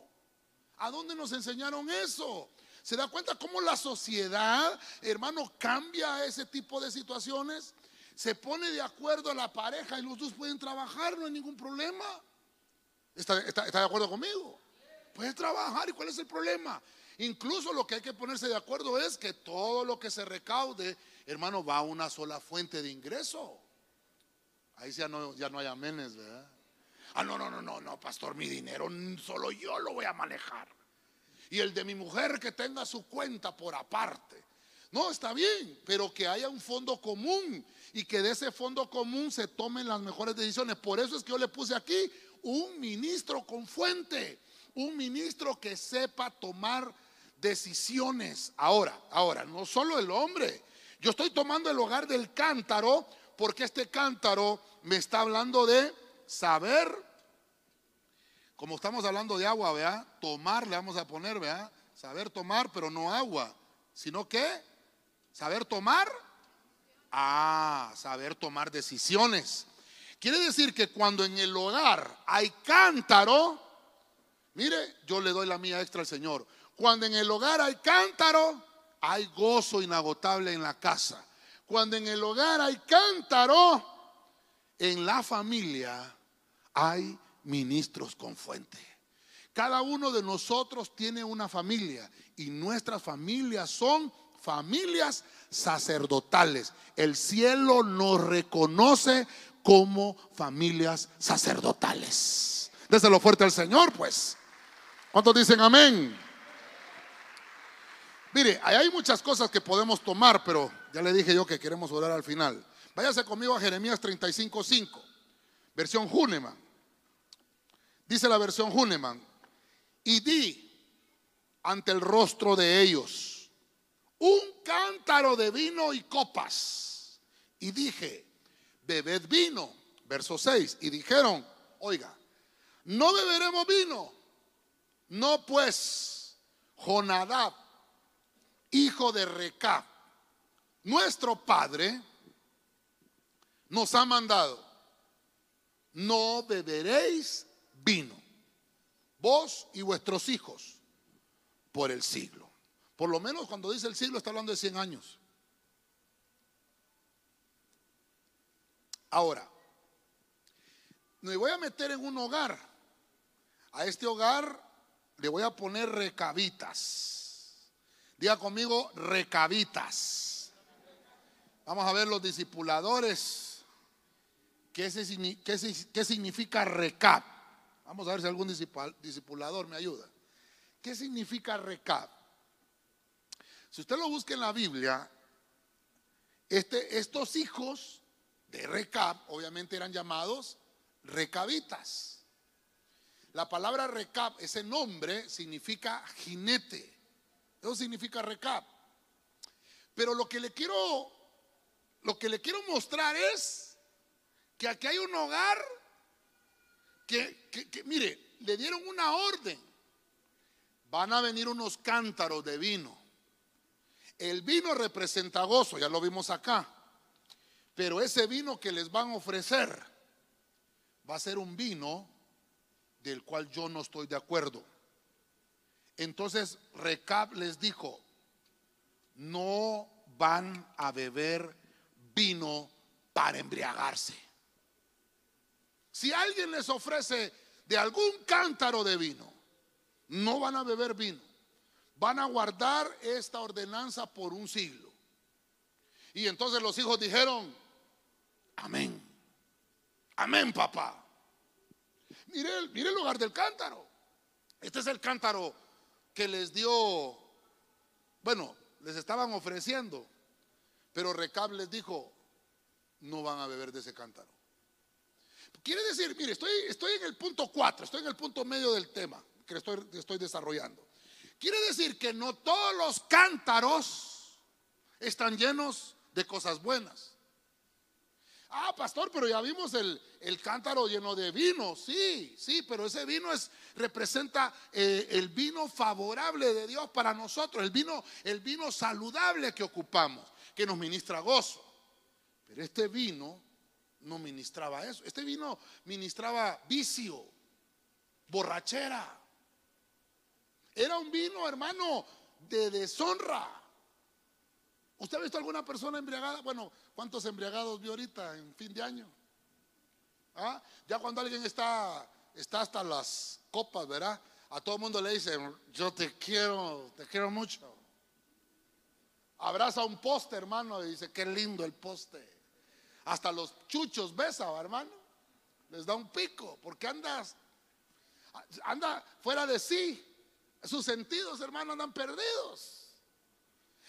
¿A dónde nos enseñaron eso? ¿Se da cuenta cómo la sociedad, hermano, cambia ese tipo de situaciones? Se pone de acuerdo la pareja y los dos pueden trabajar, no hay ningún problema. ¿Está, está de acuerdo conmigo? Puede trabajar y ¿cuál es el problema? Incluso lo que hay que ponerse de acuerdo es que todo lo que se recaude, hermano, va a una sola fuente de ingreso. Ahí ya no, ya no hay amenes, ¿verdad? Ah, no, no, no, no, no, pastor, mi dinero solo yo lo voy a manejar. Y el de mi mujer que tenga su cuenta por aparte. No, está bien, pero que haya un fondo común y que de ese fondo común se tomen las mejores decisiones. Por eso es que yo le puse aquí un ministro con fuente, un ministro que sepa tomar decisiones. Ahora, ahora, no solo el hombre. Yo estoy tomando el hogar del cántaro porque este cántaro me está hablando de saber, como estamos hablando de agua, vea, tomar le vamos a poner, vea, saber tomar, pero no agua, sino que saber tomar, ah, saber tomar decisiones. Quiere decir que cuando en el hogar hay cántaro, mire, yo le doy la mía extra al Señor. Cuando en el hogar hay cántaro, hay gozo inagotable en la casa. Cuando en el hogar hay cántaro, en la familia hay ministros con fuente. Cada uno de nosotros tiene una familia y nuestras familias son familias sacerdotales. El cielo nos reconoce como familias sacerdotales. Déselo fuerte al Señor, pues. ¿Cuántos dicen amén? Mire, hay muchas cosas que podemos tomar, pero ya le dije yo que queremos orar al final. Váyase conmigo a Jeremías 35:5, versión Huneman. Dice la versión Huneman, y di ante el rostro de ellos un cántaro de vino y copas. Y dije, bebed vino, verso 6. Y dijeron, oiga, no beberemos vino. No pues, Jonadab, hijo de Recab, nuestro padre, nos ha mandado, no beberéis vino, vos y vuestros hijos, por el siglo. Por lo menos cuando dice el siglo está hablando de 100 años. Ahora, me voy a meter en un hogar. A este hogar le voy a poner recabitas. Diga conmigo, recabitas. Vamos a ver los discipuladores. ¿Qué, significa recap? Vamos a ver si algún discipulador me ayuda. ¿Qué significa recap? Si usted lo busca en la Biblia, este, estos hijos de Recab, obviamente eran llamados recabitas. La palabra Recab, ese nombre significa jinete. Eso significa Recab. Pero lo que le quiero lo que le quiero mostrar es que aquí hay un hogar que, que mire, le dieron una orden. Van a venir unos cántaros de vino. El vino representa gozo, ya lo vimos acá. Pero ese vino que les van a ofrecer va a ser un vino del cual yo no estoy de acuerdo. Entonces Recab les dijo, no van a beber vino para embriagarse. Si alguien les ofrece de algún cántaro de vino, no van a beber vino. Van a guardar esta ordenanza por un siglo. Y entonces los hijos dijeron, Amén. Amén, papá. Mire, mire el lugar del cántaro. Este es el cántaro que les dio, bueno, les estaban ofreciendo, pero Recab les dijo, no van a beber de ese cántaro. Quiere decir, mire, estoy, en el punto 4, estoy en el punto medio del tema que estoy desarrollando. Quiere decir que no todos los cántaros están llenos de cosas buenas. Ah, pastor, pero ya vimos el, cántaro lleno de vino. Sí, sí, pero ese vino es, representa eh, el vino favorable de Dios para nosotros, el vino, el vino saludable que ocupamos, que nos ministra gozo. Pero este vino no ministraba eso. Este vino ministraba vicio, borrachera. Era un vino, hermano, de deshonra. ¿Usted ha visto alguna persona embriagada? Bueno, ¿cuántos embriagados vio ahorita en fin de año? ¿Ah? Ya cuando alguien está, está hasta las copas, ¿verdad? a todo el mundo le dicen, yo te quiero, te quiero mucho. Abraza un poste, hermano, y dice, qué lindo el poste. Hasta los chuchos besa, hermano. Les da un pico, porque andas, anda fuera de sí. Sus sentidos, hermano, andan perdidos.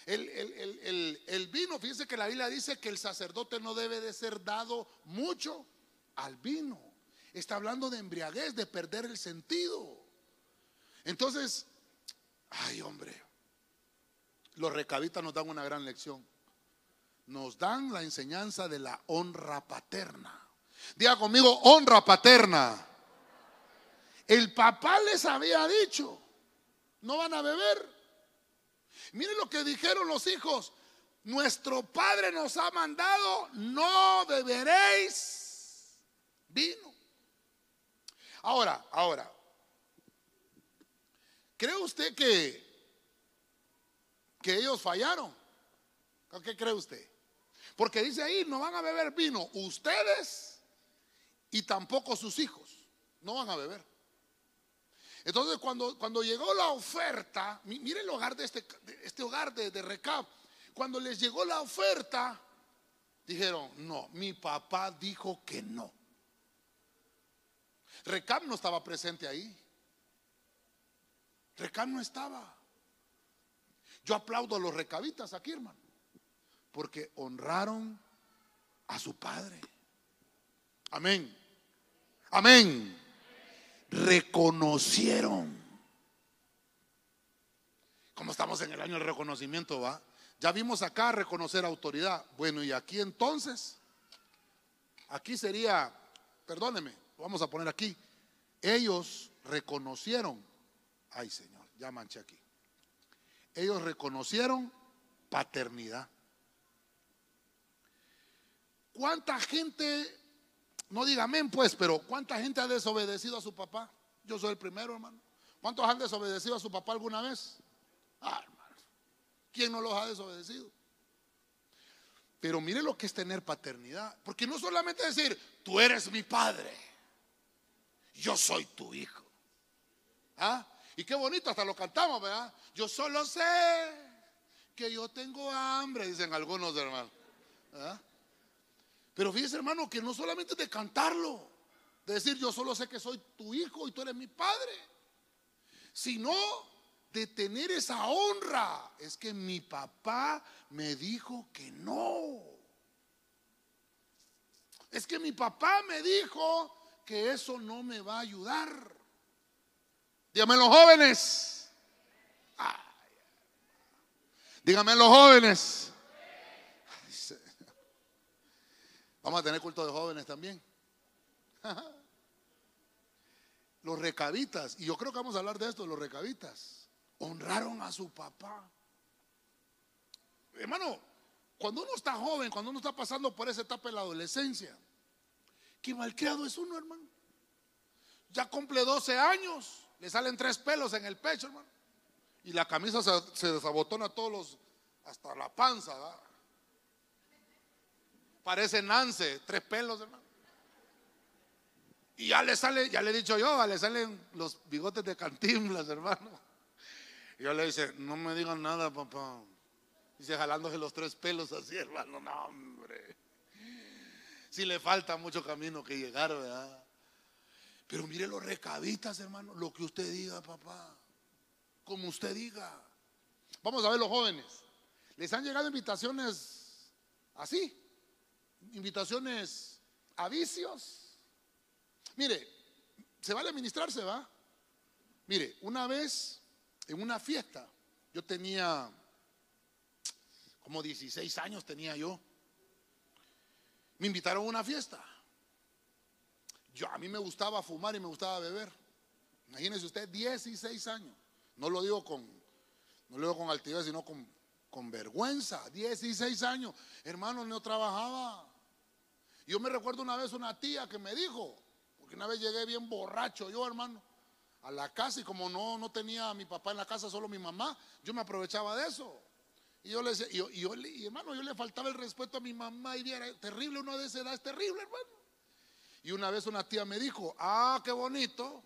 El, vino, fíjense que la Biblia dice que el sacerdote no debe de ser dado mucho al vino. Está hablando de embriaguez, de perder el sentido. Entonces, ay hombre, los recabitas nos dan una gran lección. Nos dan la enseñanza de la honra paterna. Diga conmigo, honra paterna. El papá les había dicho, no van a beber. Miren lo que dijeron los hijos. Nuestro padre nos ha mandado, no beberéis vino. Ahora, ahora, ¿cree usted que, que ellos fallaron? ¿Qué cree usted? Porque dice ahí, no van a beber vino ustedes y tampoco sus hijos. No van a beber. Entonces cuando, cuando llegó la oferta, mire el hogar de este, este hogar de, de Recab, cuando les llegó la oferta, dijeron, no, mi papá dijo que no. Recab no estaba presente ahí. Recab no estaba. Yo aplaudo a los recabitas aquí, hermano, porque honraron a su padre. Amén. Amén reconocieron. Como estamos en el año del reconocimiento, va. Ya vimos acá reconocer autoridad. Bueno, y aquí entonces, aquí sería, perdóneme, vamos a poner aquí. Ellos reconocieron, ay Señor, ya manché aquí. Ellos reconocieron paternidad. ¿Cuánta gente no diga amén, pues, pero ¿cuánta gente ha desobedecido a su papá? Yo soy el primero, hermano. ¿Cuántos han desobedecido a su papá alguna vez? Ah, hermano. ¿Quién no los ha desobedecido? Pero mire lo que es tener paternidad. Porque no solamente decir, tú eres mi padre, yo soy tu hijo. ¿Ah? Y qué bonito, hasta lo cantamos, ¿verdad? Yo solo sé que yo tengo hambre, dicen algunos hermanos. ¿Ah? Pero fíjese, hermano, que no solamente de cantarlo, de decir yo solo sé que soy tu hijo y tú eres mi padre, sino de tener esa honra. Es que mi papá me dijo que no. Es que mi papá me dijo que eso no me va a ayudar. Dígame los jóvenes. Dígame los jóvenes. Vamos a tener culto de jóvenes también. (laughs) Los recabitas, y yo creo que vamos a hablar de esto, los recabitas, honraron a su papá. Hermano, cuando uno está joven, cuando uno está pasando por esa etapa de la adolescencia, qué malcriado es uno, hermano. Ya cumple 12 años, le salen tres pelos en el pecho, hermano. Y la camisa se, desabotona todos los, hasta la panza. ¿verdad? Parece Nance, tres pelos, hermano. Y ya le sale, ya le he dicho yo, le salen los bigotes de cantimblas, hermano. Y yo le dice, no me digan nada, papá. Dice, jalándose los tres pelos así, hermano. No, hombre. Si le falta mucho camino que llegar, ¿verdad? Pero mire los recabitas, hermano. Lo que usted diga, papá. Como usted diga. Vamos a ver los jóvenes. Les han llegado invitaciones así invitaciones a vicios. Mire, se vale administrarse, va. Mire, una vez en una fiesta, yo tenía como 16 años tenía yo. Me invitaron a una fiesta. Yo a mí me gustaba fumar y me gustaba beber. Imagínese usted 16 años. No lo digo con no lo digo con altivez, sino con, con vergüenza. 16 años. Hermano, no trabajaba. Yo me recuerdo una vez una tía que me dijo, porque una vez llegué bien borracho yo, hermano, a la casa y como no, no tenía a mi papá en la casa, solo mi mamá, yo me aprovechaba de eso. Y yo le decía, y, yo, hermano, yo le faltaba el respeto a mi mamá y era terrible, uno de esa edad es terrible, hermano. Y una vez una tía me dijo, ah, qué bonito,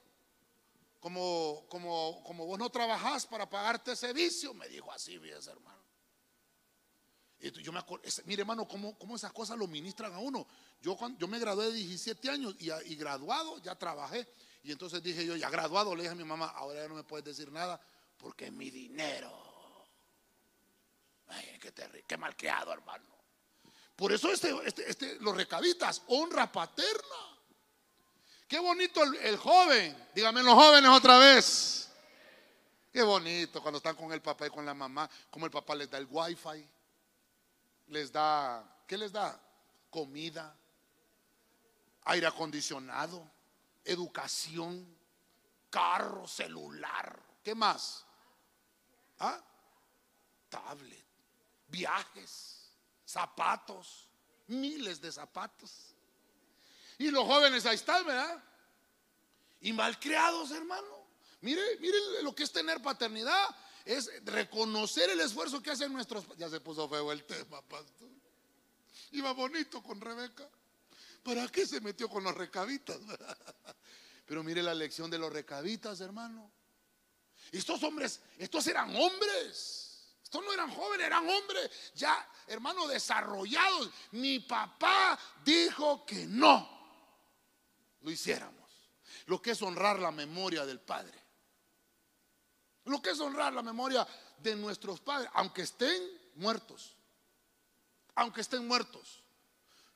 como, como, como vos no trabajás para pagarte ese vicio, me dijo así, ese hermano. Yo me acuerdo, mire hermano, cómo, cómo, esas cosas lo ministran a uno. Yo, cuando, yo me gradué de 17 años y, graduado ya trabajé. Y entonces dije yo, ya graduado, le dije a mi mamá, ahora ya no me puedes decir nada porque es mi dinero. Ay, qué, terrible, qué malcriado, hermano. Por eso este, este, este, los recabitas, honra paterna. Qué bonito el, joven. Dígame los jóvenes otra vez. Qué bonito cuando están con el papá y con la mamá, como el papá les da el wifi, les da, ¿qué les da? Comida, aire acondicionado, educación, carro, celular, ¿qué más? ¿Ah? Tablet, viajes, zapatos, miles de zapatos. Y los jóvenes ahí están, ¿verdad? Y malcriados, hermano. Mire, mire lo que es tener paternidad. Es reconocer el esfuerzo que hacen nuestros. Ya se puso feo el tema, pastor. Iba bonito con Rebeca. ¿Para qué se metió con los recabitas? (laughs) Pero mire la lección de los recabitas, hermano. Estos hombres, estos eran hombres. Estos no eran jóvenes, eran hombres ya, hermano, desarrollados. Mi papá dijo que no lo hiciéramos. Lo que es honrar la memoria del Padre. Lo que es honrar la memoria de nuestros padres, aunque estén muertos. Aunque estén muertos.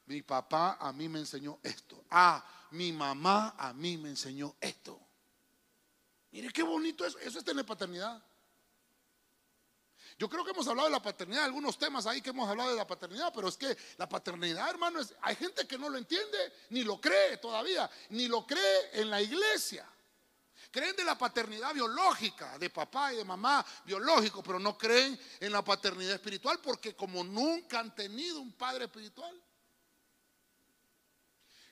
Mi papá a mí me enseñó esto. Ah, mi mamá a mí me enseñó esto. Mire qué bonito eso. Eso es tener paternidad. Yo creo que hemos hablado de la paternidad, algunos temas ahí que hemos hablado de la paternidad, pero es que la paternidad, hermano, hay gente que no lo entiende, ni lo cree todavía, ni lo cree en la iglesia. Creen de la paternidad biológica, de papá y de mamá biológico, pero no creen en la paternidad espiritual porque como nunca han tenido un padre espiritual.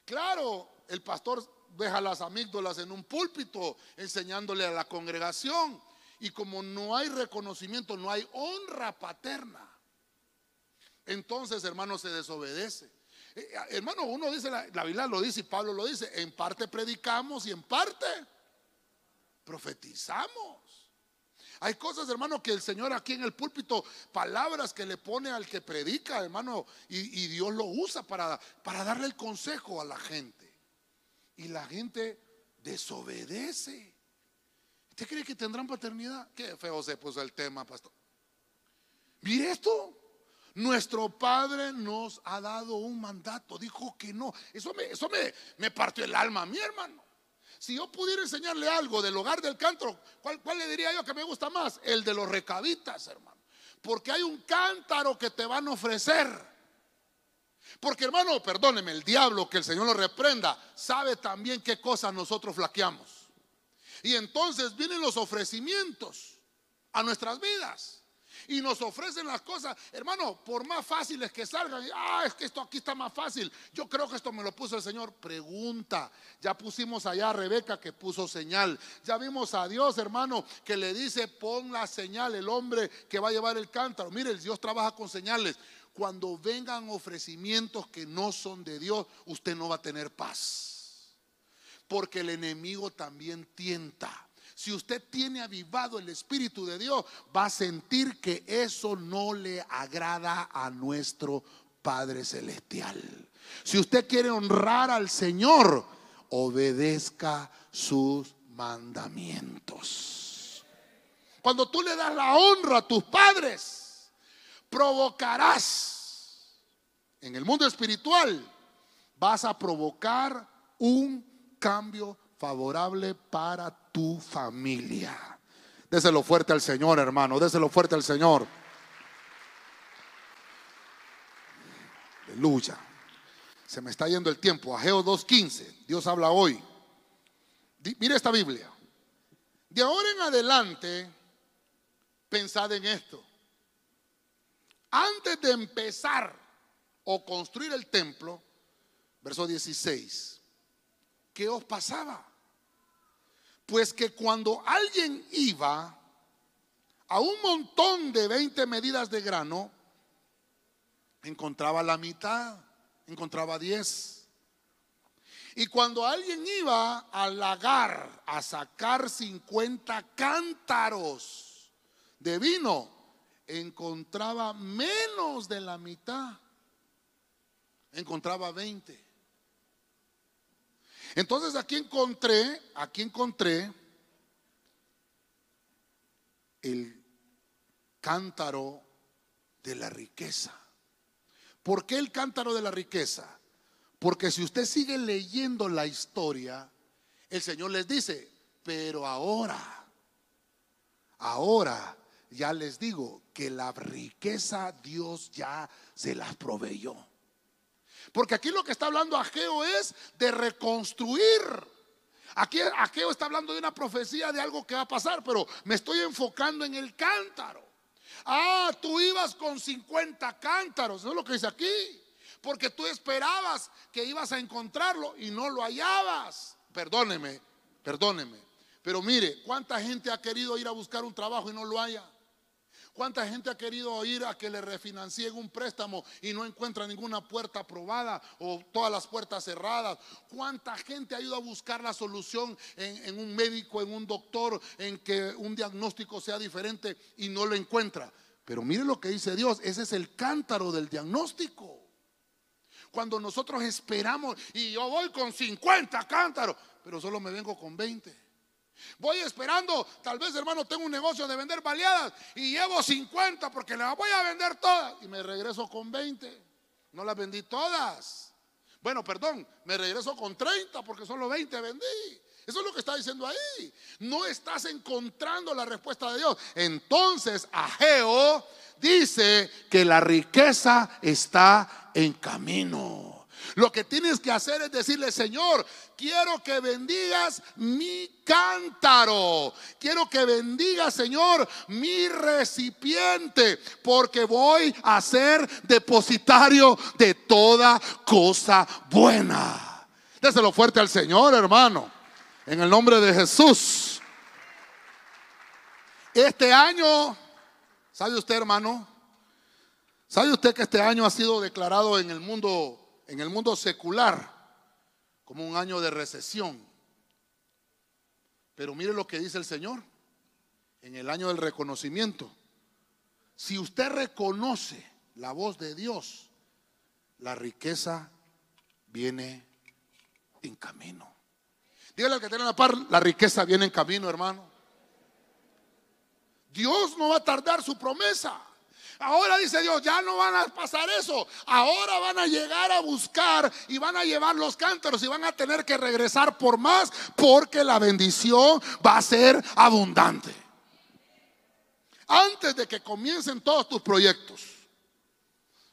Claro, el pastor deja las amígdalas en un púlpito enseñándole a la congregación y como no hay reconocimiento, no hay honra paterna, entonces, hermano, se desobedece. Eh, hermano, uno dice, la, Biblia lo dice y Pablo lo dice, en parte predicamos y en parte profetizamos. Hay cosas, hermano, que el Señor aquí en el púlpito, palabras que le pone al que predica, hermano, y, Dios lo usa para, para darle el consejo a la gente. Y la gente desobedece. ¿Usted cree que tendrán paternidad? Qué feo se puso el tema, pastor. Mire esto. Nuestro Padre nos ha dado un mandato. Dijo que no. Eso me, eso me, me partió el alma a mi hermano. Si yo pudiera enseñarle algo del hogar del cántaro, ¿cuál, ¿cuál, le diría yo que me gusta más? El de los recabitas, hermano. Porque hay un cántaro que te van a ofrecer. Porque hermano, perdóneme, el diablo, que el Señor lo reprenda, sabe también qué cosas nosotros flaqueamos. Y entonces vienen los ofrecimientos a nuestras vidas. Y nos ofrecen las cosas, hermano, por más fáciles que salgan. Ah, es que esto aquí está más fácil. Yo creo que esto me lo puso el Señor. Pregunta. Ya pusimos allá a Rebeca que puso señal. Ya vimos a Dios, hermano, que le dice: pon la señal, el hombre que va a llevar el cántaro. Mire, Dios trabaja con señales. Cuando vengan ofrecimientos que no son de Dios, usted no va a tener paz porque el enemigo también tienta. Si usted tiene avivado el Espíritu de Dios, va a sentir que eso no le agrada a nuestro Padre Celestial. Si usted quiere honrar al Señor, obedezca sus mandamientos. Cuando tú le das la honra a tus padres, provocarás en el mundo espiritual, vas a provocar un cambio favorable para tu familia. Déselo fuerte al Señor, hermano. Déselo fuerte al Señor. Aleluya. Se me está yendo el tiempo. Ageo 2.15. Dios habla hoy. Mire esta Biblia. De ahora en adelante, pensad en esto. Antes de empezar o construir el templo, verso 16 ¿qué os pasaba? Pues que cuando alguien iba a un montón de 20 medidas de grano, encontraba la mitad, encontraba 10. Y cuando alguien iba al lagar a sacar 50 cántaros de vino, encontraba menos de la mitad. Encontraba 20. Entonces aquí encontré, aquí encontré el cántaro de la riqueza. ¿Por qué el cántaro de la riqueza? Porque si usted sigue leyendo la historia, el Señor les dice, pero ahora, ahora ya les digo que la riqueza Dios ya se las proveyó. Porque aquí lo que está hablando Ageo es de reconstruir. Aquí Ageo está hablando de una profecía de algo que va a pasar, pero me estoy enfocando en el cántaro. Ah, tú ibas con 50 cántaros, eso es lo que dice aquí. Porque tú esperabas que ibas a encontrarlo y no lo hallabas. Perdóneme, perdóneme. Pero mire, ¿cuánta gente ha querido ir a buscar un trabajo y no lo haya? ¿Cuánta gente ha querido ir a que le refinancien un préstamo y no encuentra ninguna puerta aprobada o todas las puertas cerradas? ¿Cuánta gente ha ido a buscar la solución en, un médico, en un doctor, en que un diagnóstico sea diferente y no lo encuentra? Pero mire lo que dice Dios, ese es el cántaro del diagnóstico. Cuando nosotros esperamos y yo voy con 50 cántaros, pero solo me vengo con 20. Voy esperando, tal vez hermano, tengo un negocio de vender baleadas y llevo 50 porque las voy a vender todas y me regreso con 20. No las vendí todas. Bueno, perdón, me regreso con 30 porque solo 20 vendí. Eso es lo que está diciendo ahí. No estás encontrando la respuesta de Dios. Entonces, Ageo dice que la riqueza está en camino. Lo que tienes que hacer es decirle, Señor, quiero que bendigas mi cántaro. Quiero que bendiga, Señor, mi recipiente, porque voy a ser depositario de toda cosa buena. Déselo fuerte al Señor, hermano, en el nombre de Jesús. Este año, ¿sabe usted, hermano? ¿Sabe usted que este año ha sido declarado en el mundo en el mundo secular como un año de recesión. Pero mire lo que dice el Señor en el año del reconocimiento. Si usted reconoce la voz de Dios, la riqueza viene en camino. Dígale al que tiene la par, la riqueza viene en camino, hermano. Dios no va a tardar su promesa. Ahora dice Dios, ya no van a pasar eso. Ahora van a llegar a buscar y van a llevar los cántaros y van a tener que regresar por más porque la bendición va a ser abundante. Antes de que comiencen todos tus proyectos,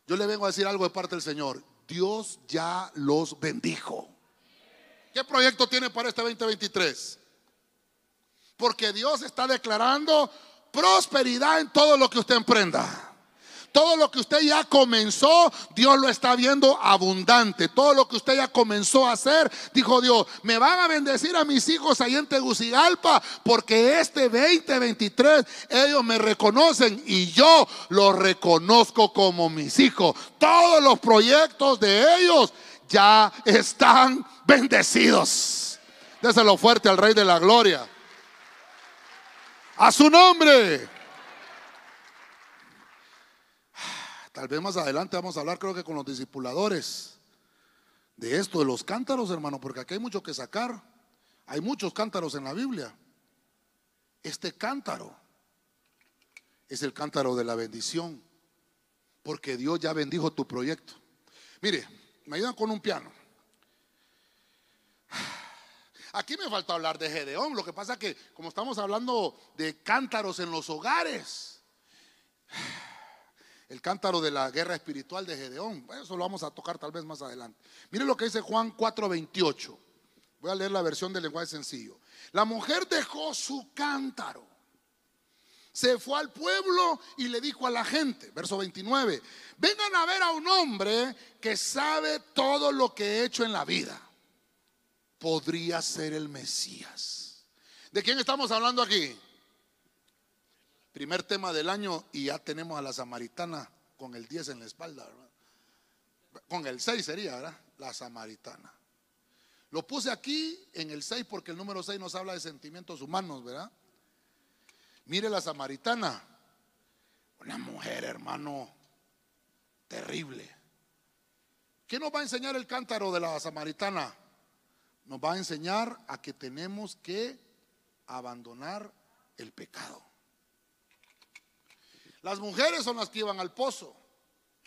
yo le vengo a decir algo de parte del Señor. Dios ya los bendijo. ¿Qué proyecto tiene para este 2023? Porque Dios está declarando prosperidad en todo lo que usted emprenda. Todo lo que usted ya comenzó, Dios lo está viendo abundante. Todo lo que usted ya comenzó a hacer, dijo Dios, me van a bendecir a mis hijos ahí en Tegucigalpa, porque este 2023 ellos me reconocen y yo los reconozco como mis hijos. Todos los proyectos de ellos ya están bendecidos. Déselo fuerte al Rey de la Gloria. A su nombre. Tal vez más adelante vamos a hablar, creo que con los discipuladores, de esto, de los cántaros, hermano, porque aquí hay mucho que sacar. Hay muchos cántaros en la Biblia. Este cántaro es el cántaro de la bendición, porque Dios ya bendijo tu proyecto. Mire, me ayudan con un piano. Aquí me falta hablar de Gedeón. Lo que pasa que, como estamos hablando de cántaros en los hogares, el cántaro de la guerra espiritual de Gedeón. Eso lo vamos a tocar tal vez más adelante. Mire lo que dice Juan 4:28. Voy a leer la versión del lenguaje sencillo. La mujer dejó su cántaro. Se fue al pueblo y le dijo a la gente, verso 29, vengan a ver a un hombre que sabe todo lo que he hecho en la vida. Podría ser el Mesías. ¿De quién estamos hablando aquí? Primer tema del año y ya tenemos a la samaritana con el 10 en la espalda, Con el 6 sería, ¿verdad? La samaritana. Lo puse aquí en el 6 porque el número 6 nos habla de sentimientos humanos, ¿verdad? Mire la samaritana. Una mujer, hermano, terrible. ¿Qué nos va a enseñar el cántaro de la samaritana? Nos va a enseñar a que tenemos que abandonar el pecado. Las mujeres son las que iban al pozo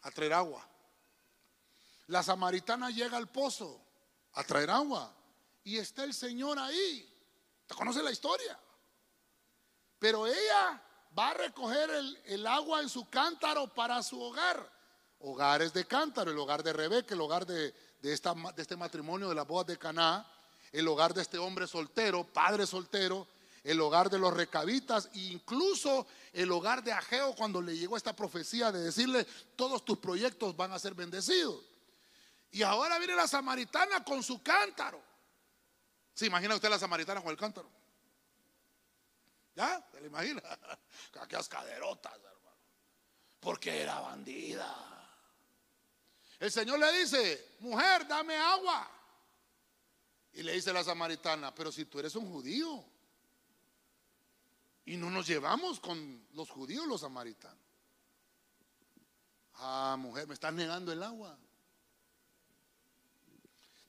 a traer agua. La samaritana llega al pozo a traer agua y está el Señor ahí. ¿Te conoce la historia? Pero ella va a recoger el, agua en su cántaro para su hogar. Hogares de cántaro, el hogar de Rebeca, el hogar de, de este matrimonio de las bodas de Caná, el hogar de este hombre soltero, padre soltero, el hogar de los recabitas incluso el hogar de Ageo cuando le llegó esta profecía de decirle todos tus proyectos van a ser bendecidos. Y ahora viene la samaritana con su cántaro. ¿Se imagina usted la samaritana con el cántaro? ¿Ya? ¿Se le imagina? (laughs) Aquellas caderotas, hermano. Porque era bandida. El Señor le dice, mujer, dame agua. Y le dice la samaritana, pero si tú eres un judío. Y no nos llevamos con los judíos, los samaritanos. Ah, mujer, me estás negando el agua.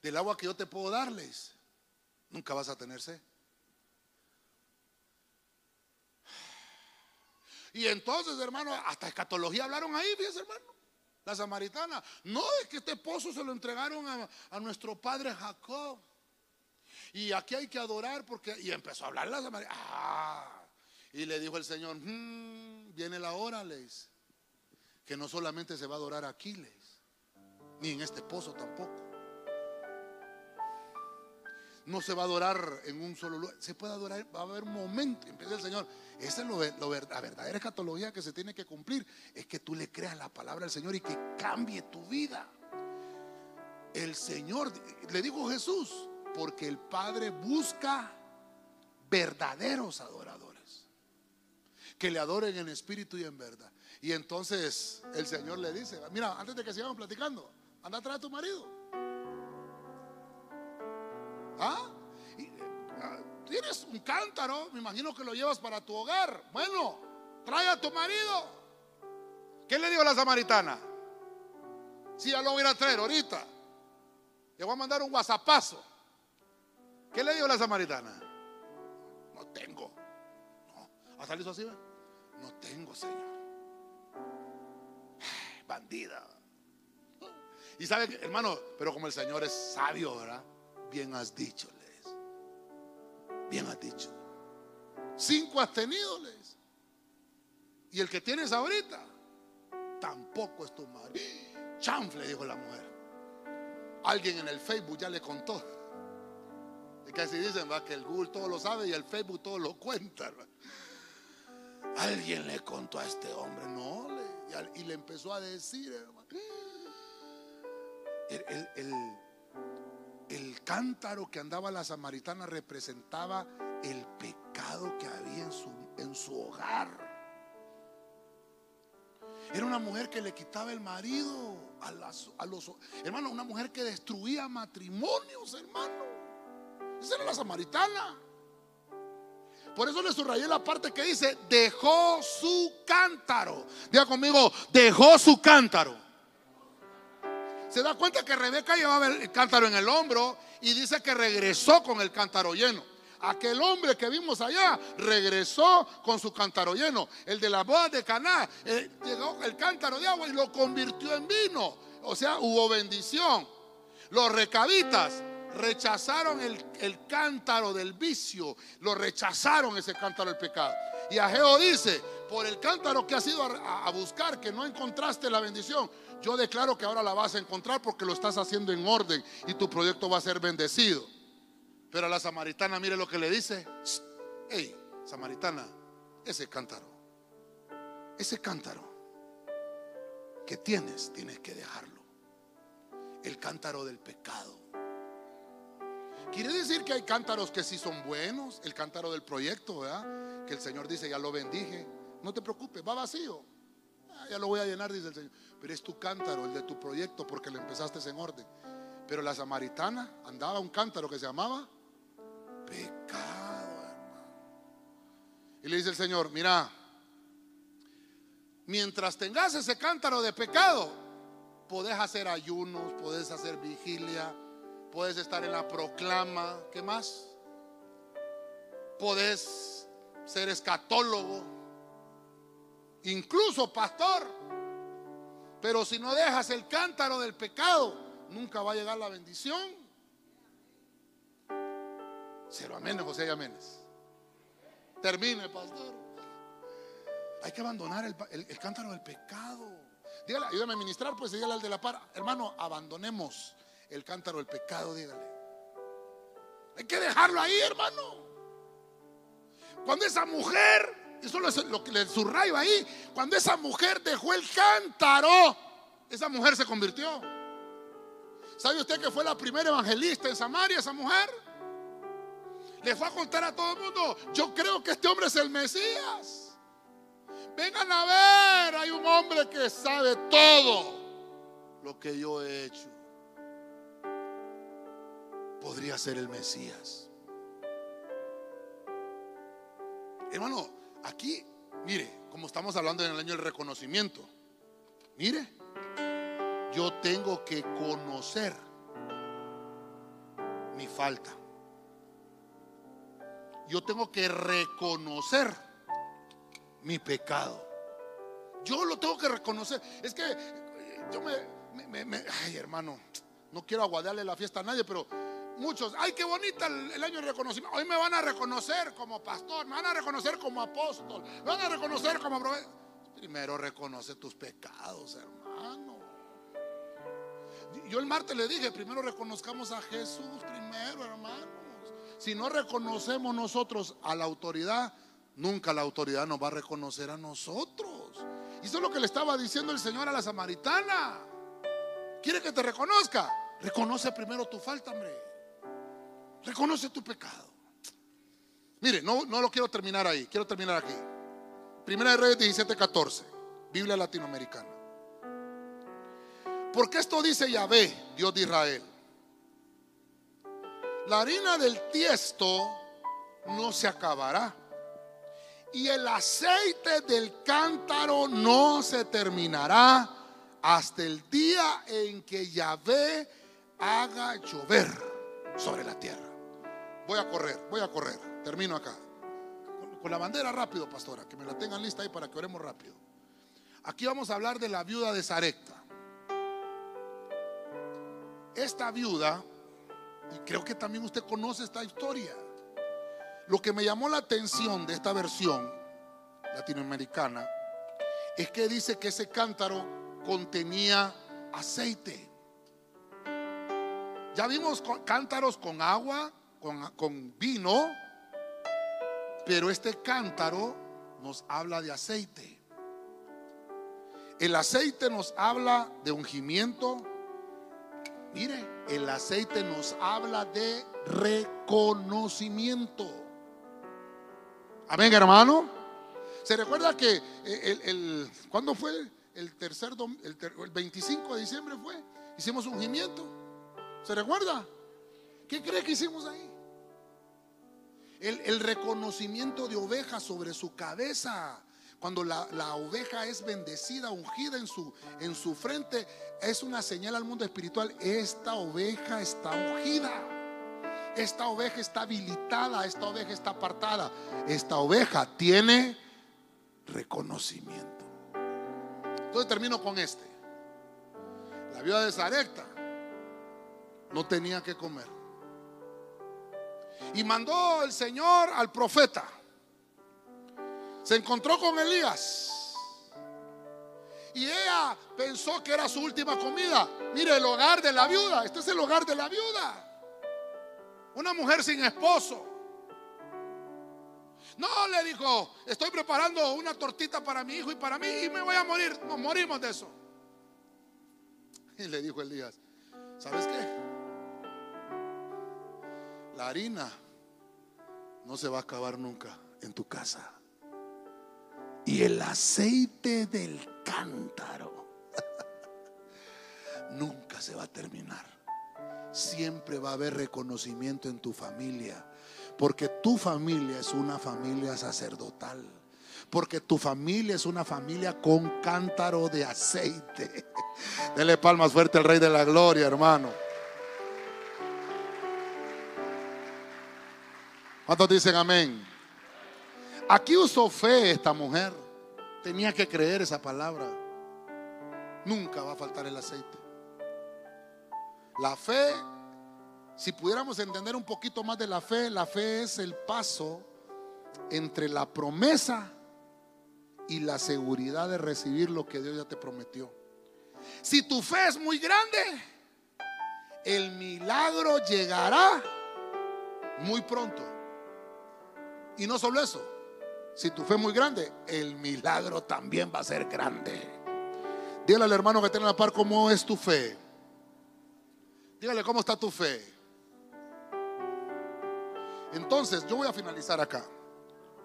Del agua que yo te puedo darles, nunca vas a tener sed. Y entonces, hermano, hasta escatología hablaron ahí, fíjese, hermano. La samaritana. No, es que este pozo se lo entregaron a, nuestro padre Jacob. Y aquí hay que adorar porque. Y empezó a hablar la samaritana. Ah, y le dijo el Señor: hmm, Viene la hora, les. Que no solamente se va a adorar aquí, les. Ni en este pozo tampoco no se va a adorar en un solo lugar, se puede adorar, va a haber un momento, empieza el Señor. Esa es lo, la verdadera escatología que se tiene que cumplir, es que tú le creas la palabra al Señor y que cambie tu vida. El Señor, le dijo Jesús, porque el Padre busca verdaderos adoradores, que le adoren en espíritu y en verdad. Y entonces el Señor le dice, mira, antes de que sigamos platicando, anda atrás a tu marido. ¿Ah? ¿Ah? Tienes un cántaro, me imagino que lo llevas para tu hogar. Bueno, trae a tu marido. ¿Qué le dijo la samaritana? Si ya lo voy a traer ahorita. Le voy a mandar un whatsappazo. ¿Qué le dijo la samaritana? No tengo. No. ¿Ha salido así? No tengo, Señor. Bandida. Y sabe, hermano, pero como el Señor es sabio, ¿verdad? Bien has dicho, les. Bien has dicho. Cinco has tenido, les. Y el que tienes ahorita, tampoco es tu marido. Chanfle, dijo la mujer. Alguien en el Facebook ya le contó. Es que así dicen, va, que el Google todo lo sabe y el Facebook todo lo cuenta. Alguien le contó a este hombre, no, y, le empezó a decir, hermano. el, el cántaro que andaba la samaritana representaba el pecado que había en su, en su hogar. Era una mujer que le quitaba el marido a, a los hermano, una mujer que destruía matrimonios, hermano. Esa era la samaritana. Por eso le subrayé la parte que dice, dejó su cántaro. Diga conmigo, dejó su cántaro se da cuenta que Rebeca llevaba el cántaro en el hombro y dice que regresó con el cántaro lleno. Aquel hombre que vimos allá regresó con su cántaro lleno. El de la boda de Caná eh, llegó el cántaro de agua y lo convirtió en vino. O sea, hubo bendición. Los recabitas rechazaron el, cántaro del vicio, lo rechazaron ese cántaro del pecado. Y Ageo dice, por el cántaro que has ido a, buscar, que no encontraste la bendición, yo declaro que ahora la vas a encontrar porque lo estás haciendo en orden y tu proyecto va a ser bendecido. Pero a la samaritana, mire lo que le dice. Hey, samaritana, ese cántaro, ese cántaro que tienes, tienes que dejarlo. El cántaro del pecado. Quiere decir que hay cántaros que sí son buenos, el cántaro del proyecto, ¿verdad? Que el Señor dice, ya lo bendije. No te preocupes, va vacío. Ah, ya lo voy a llenar, dice el Señor. Pero es tu cántaro, el de tu proyecto, porque lo empezaste en orden. Pero la samaritana andaba un cántaro que se llamaba pecado, hermano. Y le dice el Señor, mira, mientras tengas ese cántaro de pecado, podés hacer ayunos, podés hacer vigilia, puedes estar en la proclama, ¿qué más? Podés ser escatólogo, incluso pastor. Pero si no dejas el cántaro del pecado, nunca va a llegar la bendición. Cero aménes, José y aménes. Termine, pastor. Hay que abandonar el, cántaro del pecado. Dígale, ayúdame a ministrar, pues dígale al de la par. Hermano, abandonemos el cántaro del pecado, dígale. Hay que dejarlo ahí, hermano. Cuando esa mujer, eso es lo que le subrayo ahí, cuando esa mujer dejó el cántaro, esa mujer se convirtió. ¿Sabe usted que fue la primera evangelista en Samaria, esa mujer? Le fue a contar a todo el mundo, yo creo que este hombre es el Mesías. Vengan a ver, hay un hombre que sabe todo lo que yo he hecho podría ser el Mesías. Hermano, aquí, mire, como estamos hablando en el año del reconocimiento, mire, yo tengo que conocer mi falta. Yo tengo que reconocer mi pecado. Yo lo tengo que reconocer. Es que yo me, ay hermano, no quiero aguadarle la fiesta a nadie, pero muchos, ay, qué bonita el, año de reconocimiento. Hoy me van a reconocer como pastor, me van a reconocer como apóstol, me van a reconocer como profeta. Primero reconoce tus pecados, hermano. Yo el martes le dije, primero reconozcamos a Jesús, primero, hermanos. Si no reconocemos nosotros a la autoridad, nunca la autoridad nos va a reconocer a nosotros. Y eso es lo que le estaba diciendo el Señor a la samaritana. ¿Quiere que te reconozca? Reconoce primero tu falta, hombre. Reconoce tu pecado. Mire, no, no lo quiero terminar ahí, quiero terminar aquí. Primera de Reyes 17, 14, Biblia latinoamericana. Porque esto dice Yahvé, Dios de Israel. La harina del tiesto no se acabará. Y el aceite del cántaro no se terminará hasta el día en que Yahvé haga llover sobre la tierra. Voy a correr, voy a correr. Termino acá. Con, la bandera rápido, pastora, que me la tengan lista ahí para que oremos rápido. Aquí vamos a hablar de la viuda de Zarecta. Esta viuda, y creo que también usted conoce esta historia, lo que me llamó la atención de esta versión latinoamericana es que dice que ese cántaro contenía aceite. Ya vimos cántaros con agua, con, vino, pero este cántaro nos habla de aceite. El aceite nos habla de ungimiento. Mire, el aceite nos habla de reconocimiento. Amén, hermano. ¿Se recuerda que el, el ¿cuándo fue? El tercer, el, el 25 de diciembre fue. Hicimos ungimiento. ¿Se recuerda? ¿Qué cree que hicimos ahí? El, reconocimiento de oveja sobre su cabeza. Cuando la, oveja es bendecida, ungida en su, en su frente, es una señal al mundo espiritual. Esta oveja está ungida. Esta oveja está habilitada, esta oveja está apartada. Esta oveja tiene reconocimiento. Entonces termino con este. La viuda de Zareta no tenía que comer. Y mandó el Señor al profeta. Se encontró con Elías. Y ella pensó que era su última comida. Mire el hogar de la viuda. Este es el hogar de la viuda. Una mujer sin esposo. No, le dijo, estoy preparando una tortita para mi hijo y para mí y me voy a morir. Nos morimos de eso. Y le dijo Elías, ¿sabes qué? La harina no se va a acabar nunca en tu casa. Y el aceite del cántaro (laughs) nunca se va a terminar. siempre va a haber reconocimiento en tu familia. Porque tu familia es una familia sacerdotal. Porque tu familia es una familia con cántaro de aceite. (laughs) Dele palmas fuerte al Rey de la Gloria, hermano. ¿Cuántos dicen amén? Aquí usó fe esta mujer. Tenía que creer esa palabra. Nunca va a faltar el aceite. La fe, si pudiéramos entender un poquito más de la fe, la fe es el paso entre la promesa y la seguridad de recibir lo que Dios ya te prometió. Si tu fe es muy grande, el milagro llegará muy pronto. Y no solo eso, si tu fe es muy grande, el milagro también va a ser grande. Dígale al hermano que tiene la par cómo es tu fe. Dígale cómo está tu fe. Entonces, yo voy a finalizar acá.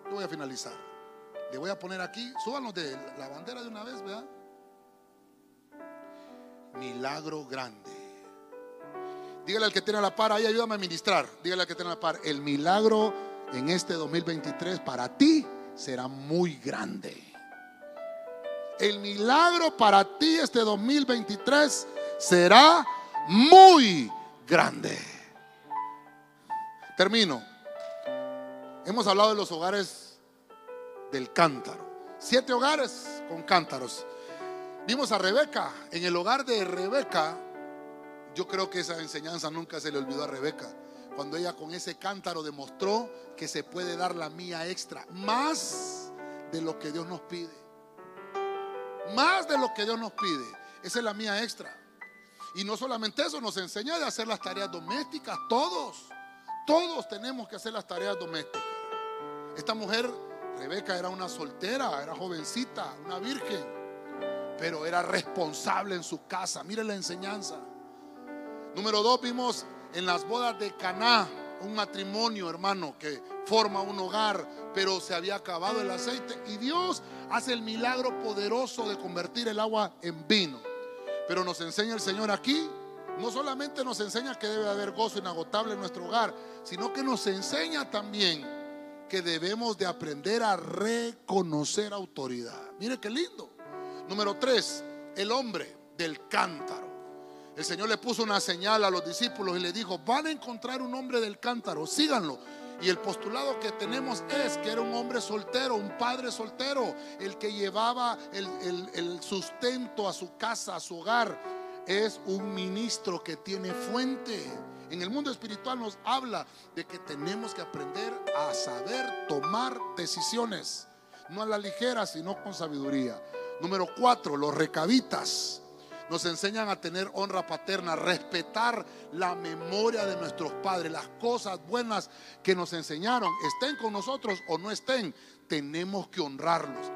Yo voy a finalizar. Le voy a poner aquí, súbanos de la bandera de una vez, ¿verdad? Milagro grande. Dígale al que tiene la par, ahí ayúdame a ministrar. Dígale al que tiene la par, el milagro en este 2023 para ti será muy grande. El milagro para ti este 2023 será muy grande. Termino. Hemos hablado de los hogares del cántaro. Siete hogares con cántaros. Vimos a Rebeca. En el hogar de Rebeca, yo creo que esa enseñanza nunca se le olvidó a Rebeca. Cuando ella con ese cántaro demostró que se puede dar la mía extra. Más de lo que Dios nos pide. Más de lo que Dios nos pide. Esa es la mía extra. Y no solamente eso, nos enseña de hacer las tareas domésticas. Todos, todos tenemos que hacer las tareas domésticas. Esta mujer, Rebeca, era una soltera, era jovencita, una virgen, pero era responsable en su casa. Mire la enseñanza. Número dos, vimos en las bodas de Caná un matrimonio, hermano, que forma un hogar, pero se había acabado el aceite y Dios hace el milagro poderoso de convertir el agua en vino. Pero nos enseña el Señor aquí, no solamente nos enseña que debe haber gozo inagotable en nuestro hogar, sino que nos enseña también que debemos de aprender a reconocer autoridad. Mire qué lindo. Número tres, el hombre del cántaro. El Señor le puso una señal a los discípulos y le dijo, van a encontrar un hombre del cántaro, síganlo. Y el postulado que tenemos es que era un hombre soltero, un padre soltero, el que llevaba el, el, sustento a su casa, a su hogar. Es un ministro que tiene fuente. En el mundo espiritual nos habla de que tenemos que aprender a saber tomar decisiones, no a la ligera, sino con sabiduría. Número cuatro, los recabitas nos enseñan a tener honra paterna, respetar la memoria de nuestros padres, las cosas buenas que nos enseñaron, estén con nosotros o no estén, tenemos que honrarlos.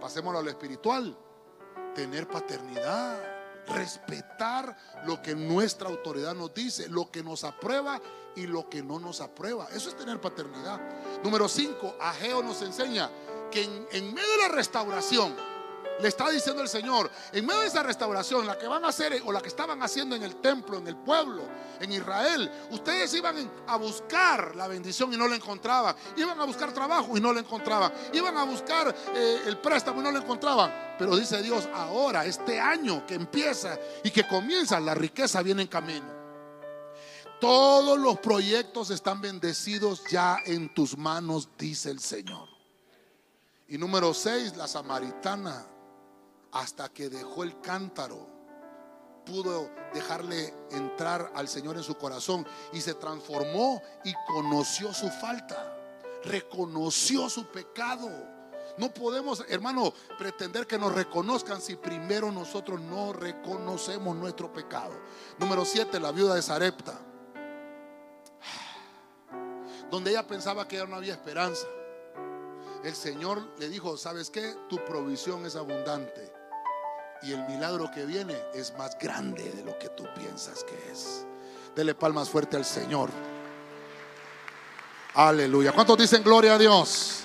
Pasémoslo a lo espiritual, tener paternidad, respetar lo que nuestra autoridad nos dice, lo que nos aprueba y lo que no nos aprueba. Eso es tener paternidad. Número 5, Ageo nos enseña que en, en medio de la restauración, le está diciendo el Señor, en medio de esa restauración, la que van a hacer o la que estaban haciendo en el templo, en el pueblo, en Israel, ustedes iban a buscar la bendición y no la encontraban. Iban a buscar trabajo y no la encontraban. Iban a buscar eh, el préstamo y no la encontraban. Pero dice Dios, ahora, este año que empieza y que comienza, la riqueza viene en camino. Todos los proyectos están bendecidos ya en tus manos, dice el Señor. Y número seis, la samaritana hasta que dejó el cántaro, pudo dejarle entrar al Señor en su corazón y se transformó y conoció su falta, reconoció su pecado. No podemos, hermano, pretender que nos reconozcan si primero nosotros no reconocemos nuestro pecado. Número siete, la viuda de Sarepta, donde ella pensaba que ya no había esperanza. El Señor le dijo, ¿sabes qué? Tu provisión es abundante y el milagro que viene es más grande de lo que tú piensas que es. Dele palmas fuerte al Señor. Aleluya. ¿Cuántos dicen gloria a Dios?